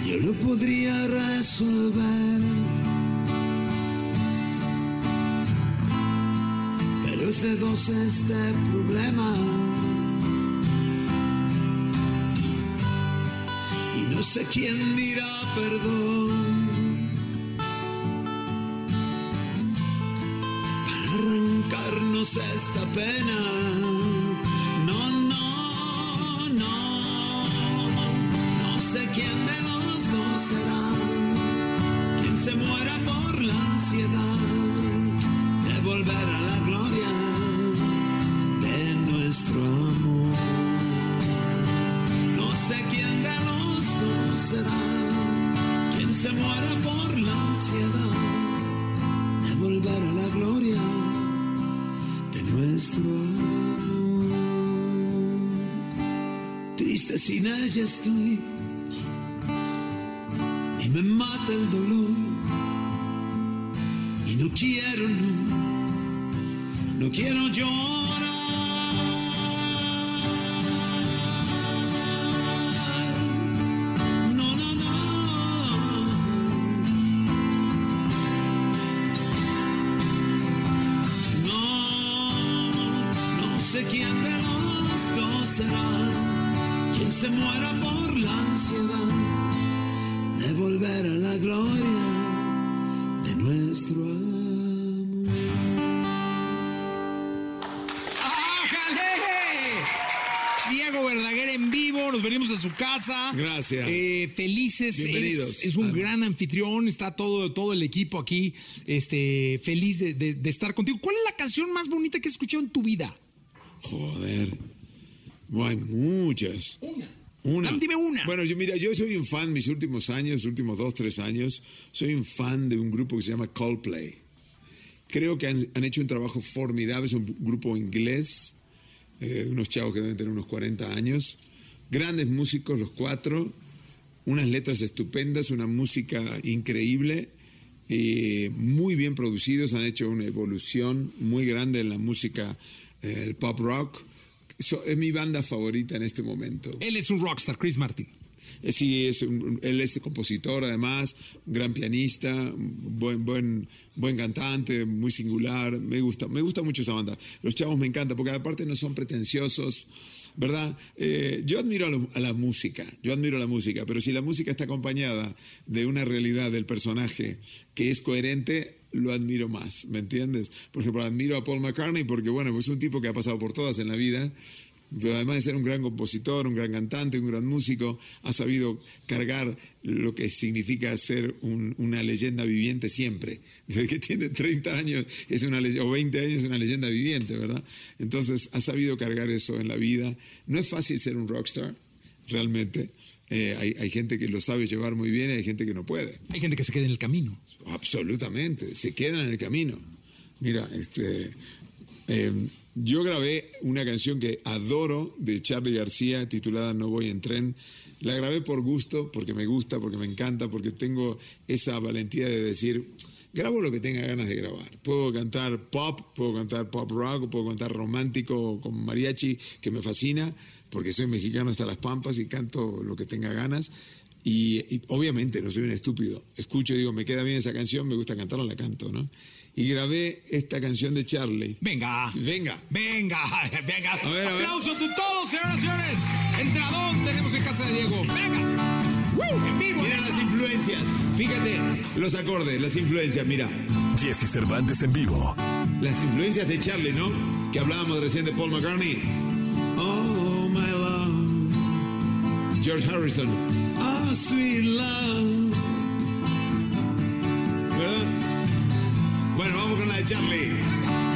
Yo lo podría resolver. Pero es de dos este problema. No sé quién dirá perdón. Para arrancarnos esta pena. Sin ella estoy. Y me mata el dolor. Y no quiero no no quiero llorar su casa. Gracias. Eh, felices. Bienvenidos. Es, es un gran anfitrión, está todo, todo el equipo aquí, este, feliz de, de- de estar contigo. ¿Cuál es la canción más bonita que has escuchado en tu vida? Joder. Bueno, hay muchas. Una. Una. Dime una. Bueno, yo, mira, yo soy un fan, mis últimos años, últimos dos, tres años, soy un fan de un grupo que se llama Coldplay. Creo que han, han hecho un trabajo formidable, es un grupo inglés, eh, unos chavos que deben tener unos 40 años, grandes músicos los cuatro, unas letras estupendas, una música increíble, eh, muy bien producidos, han hecho una evolución muy grande en la música, eh, el pop rock. So- es mi banda favorita en este momento. Él es un rockstar, Chris Martin. Eh, Sí, es un- él es compositor además, gran pianista, buen, buen, buen cantante, muy singular. Me gusta, me gusta mucho esa banda. Los chavos me encantan porque aparte no son pretenciosos, ¿verdad? Eh, yo admiro a, la música, yo admiro la música, pero si la música está acompañada de una realidad del personaje que es coherente, lo admiro más, ¿me entiendes? Por ejemplo, admiro a Paul McCartney porque, bueno, es un tipo que ha pasado por todas en la vida pero además de ser un gran compositor, un gran cantante, un gran músico, ha sabido cargar lo que significa ser un- una leyenda viviente siempre. Desde que tiene 30 años es una o 20 años es una leyenda viviente, ¿verdad? Entonces ha sabido cargar eso en la vida. No es fácil ser un rockstar, realmente. Eh, hay, hay gente que lo sabe llevar muy bien y hay gente que no puede. Hay gente que se queda en el camino. Absolutamente, se quedan en el camino. Mira, este, eh, yo grabé una canción que adoro de Charlie García titulada No voy en tren. La grabé por gusto, porque me gusta, porque me encanta, porque tengo esa valentía de decir, grabo lo que tenga ganas de grabar. Puedo cantar pop, puedo cantar pop rock, puedo cantar romántico con mariachi, que me fascina, porque soy mexicano hasta las pampas y canto lo que tenga ganas. Y, y obviamente no soy un estúpido. Escucho y digo, me queda bien esa canción, me gusta cantarla, la canto, ¿no? Y grabé esta canción de Charlie. Venga. Venga. Venga, venga. A ver, a ver. Aplausos de todos, señoras y señores. Entradón tenemos en casa de Diego. Venga. ¡Woo! En vivo. Mira las influencias. Fíjate, los acordes, las influencias, mira. Jesse Cervantes en vivo. Las influencias de Charlie, ¿no? Que hablábamos recién de Paul McCartney. Oh, my love. George Harrison. Sweet love. Bueno, vamos con la de Charlie.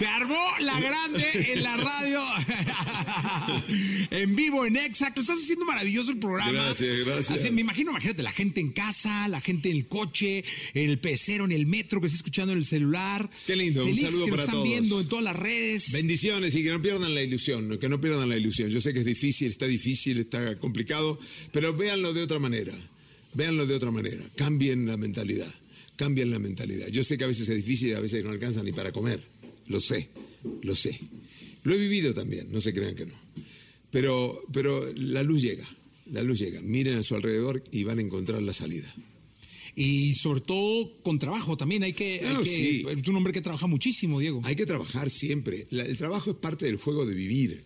Se armó la grande en la radio. en vivo, en exacto. Estás haciendo maravilloso el programa. Gracias, gracias. Así, me imagino, imagínate, la gente en casa, la gente en el coche, en el pecero, en el metro, que está escuchando en el celular. Qué lindo, un saludo que nos para están todos. viendo en todas las redes. Bendiciones y que no pierdan la ilusión, que no pierdan la ilusión. Yo sé que es difícil, está difícil, está complicado, pero véanlo de otra manera. Véanlo de otra manera. Cambien la mentalidad. Cambien la mentalidad. Yo sé que a veces es difícil, a veces no alcanza ni para comer. Lo sé, lo sé. Lo he vivido también, no se crean que no. Pero, pero la luz llega, la luz llega. Miren a su alrededor y van a encontrar la salida. Y sobre todo con trabajo también. Hay que. hay que- sí. Es un hombre que trabaja muchísimo, Diego. Hay que trabajar siempre. La- el trabajo es parte del juego de vivir.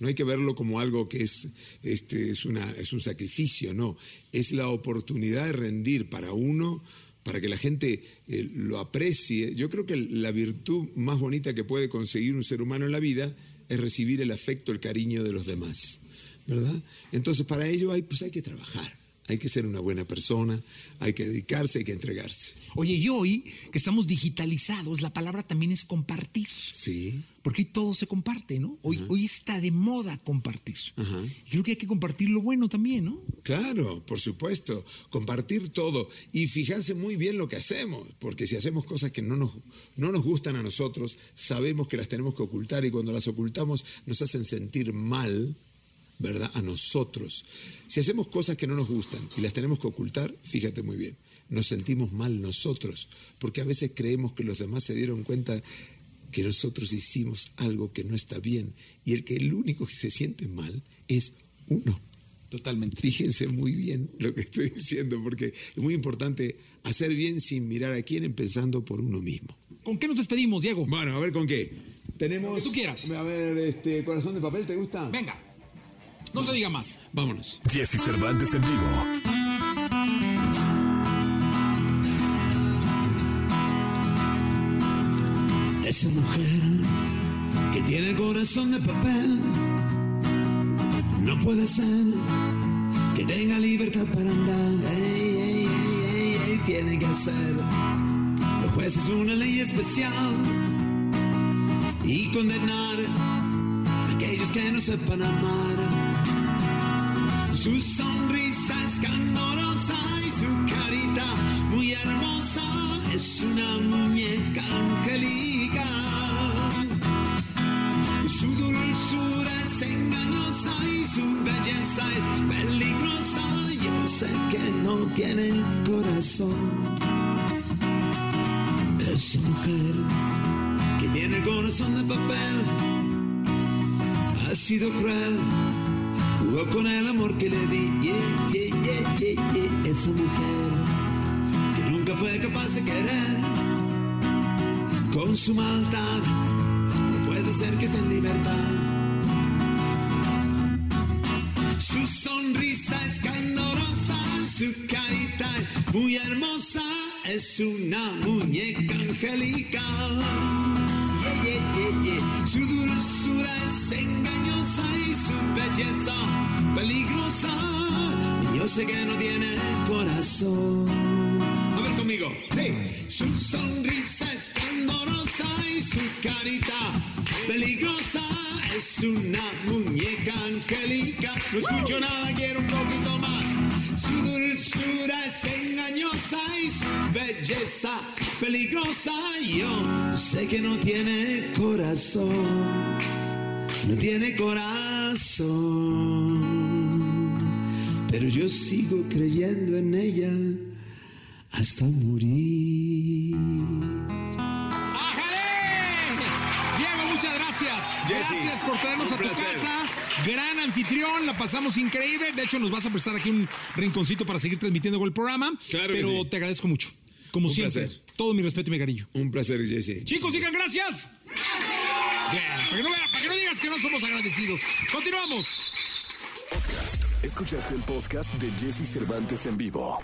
No hay que verlo como algo que es, este, es, una, es un sacrificio, no. Es la oportunidad de rendir para uno, para que la gente eh, lo aprecie. Yo creo que la virtud más bonita que puede conseguir un ser humano en la vida es recibir el afecto, el cariño de los demás, ¿verdad? Entonces, para ello hay, pues hay que trabajar. Hay que ser una buena persona, hay que dedicarse, hay que entregarse. Oye, y hoy que estamos digitalizados, la palabra también es compartir. Sí. Porque todo se comparte, ¿no? Hoy, hoy está de moda compartir. Ajá. Y creo que hay que compartir lo bueno también, ¿no? Claro, por supuesto, compartir todo y fijarse muy bien lo que hacemos, porque si hacemos cosas que no nos, no nos gustan a nosotros, sabemos que las tenemos que ocultar y cuando las ocultamos nos hacen sentir mal, ¿verdad? A nosotros. Si hacemos cosas que no nos gustan y las tenemos que ocultar, fíjate muy bien, nos sentimos mal nosotros, porque a veces creemos que los demás se dieron cuenta que nosotros hicimos algo que no está bien y el que el único que se siente mal es uno. Totalmente. Fíjense muy bien lo que estoy diciendo, porque es muy importante hacer bien sin mirar a quién, empezando por uno mismo. ¿Con qué nos despedimos, Diego? Bueno, a ver con qué. Tenemos. Lo que tú quieras. A ver, este, corazón de papel, ¿te gusta? Venga. No se diga más. Vámonos. Jesse Cervantes en vivo. Esa mujer que tiene el corazón de papel no puede ser que tenga libertad para andar. Ey, ey, ey, ey, ey, tiene que hacer los jueces una ley especial y condenar a aquellos que no sepan amar. Su sonrisa es candorosa y su carita muy hermosa es una muñeca angelical. Su dulzura es engañosa y su belleza es peligrosa. Yo sé que no tiene corazón. Esa mujer que tiene el corazón de papel ha sido cruel. Con el amor que le di. Yeah, yeah, yeah. Esa mujer que nunca fue capaz de querer con su maldad. No puede ser que esté en libertad. Su sonrisa es candorosa, su carita es muy hermosa, es una muñeca angelical. Su dulzura es engañosa y su belleza peligrosa. Yo sé que no tiene corazón. A ver conmigo. Hey. Su sonrisa es candorosa y su carita peligrosa. Es una muñeca angélica. No escucho nada, quiero un poquito más. Su dulzura es engañosa y su belleza peligrosa. Yo sé que no tiene corazón. No tiene corazón. Pero yo sigo creyendo en ella hasta morir. ¡Ájale! Diego, muchas gracias. Gracias por traernos a tu placer. casa. Gran anfitrión, la pasamos increíble. De hecho, nos vas a prestar aquí un rinconcito para seguir transmitiendo el programa. Claro que Pero sí. te agradezco mucho. Como Un siempre. placer. Todo mi respeto y mi cariño. Un placer, Jesse. Chicos, digan gracias. Para que no digas que no somos agradecidos. Continuamos. Escuchaste el podcast de Jesse Cervantes en vivo.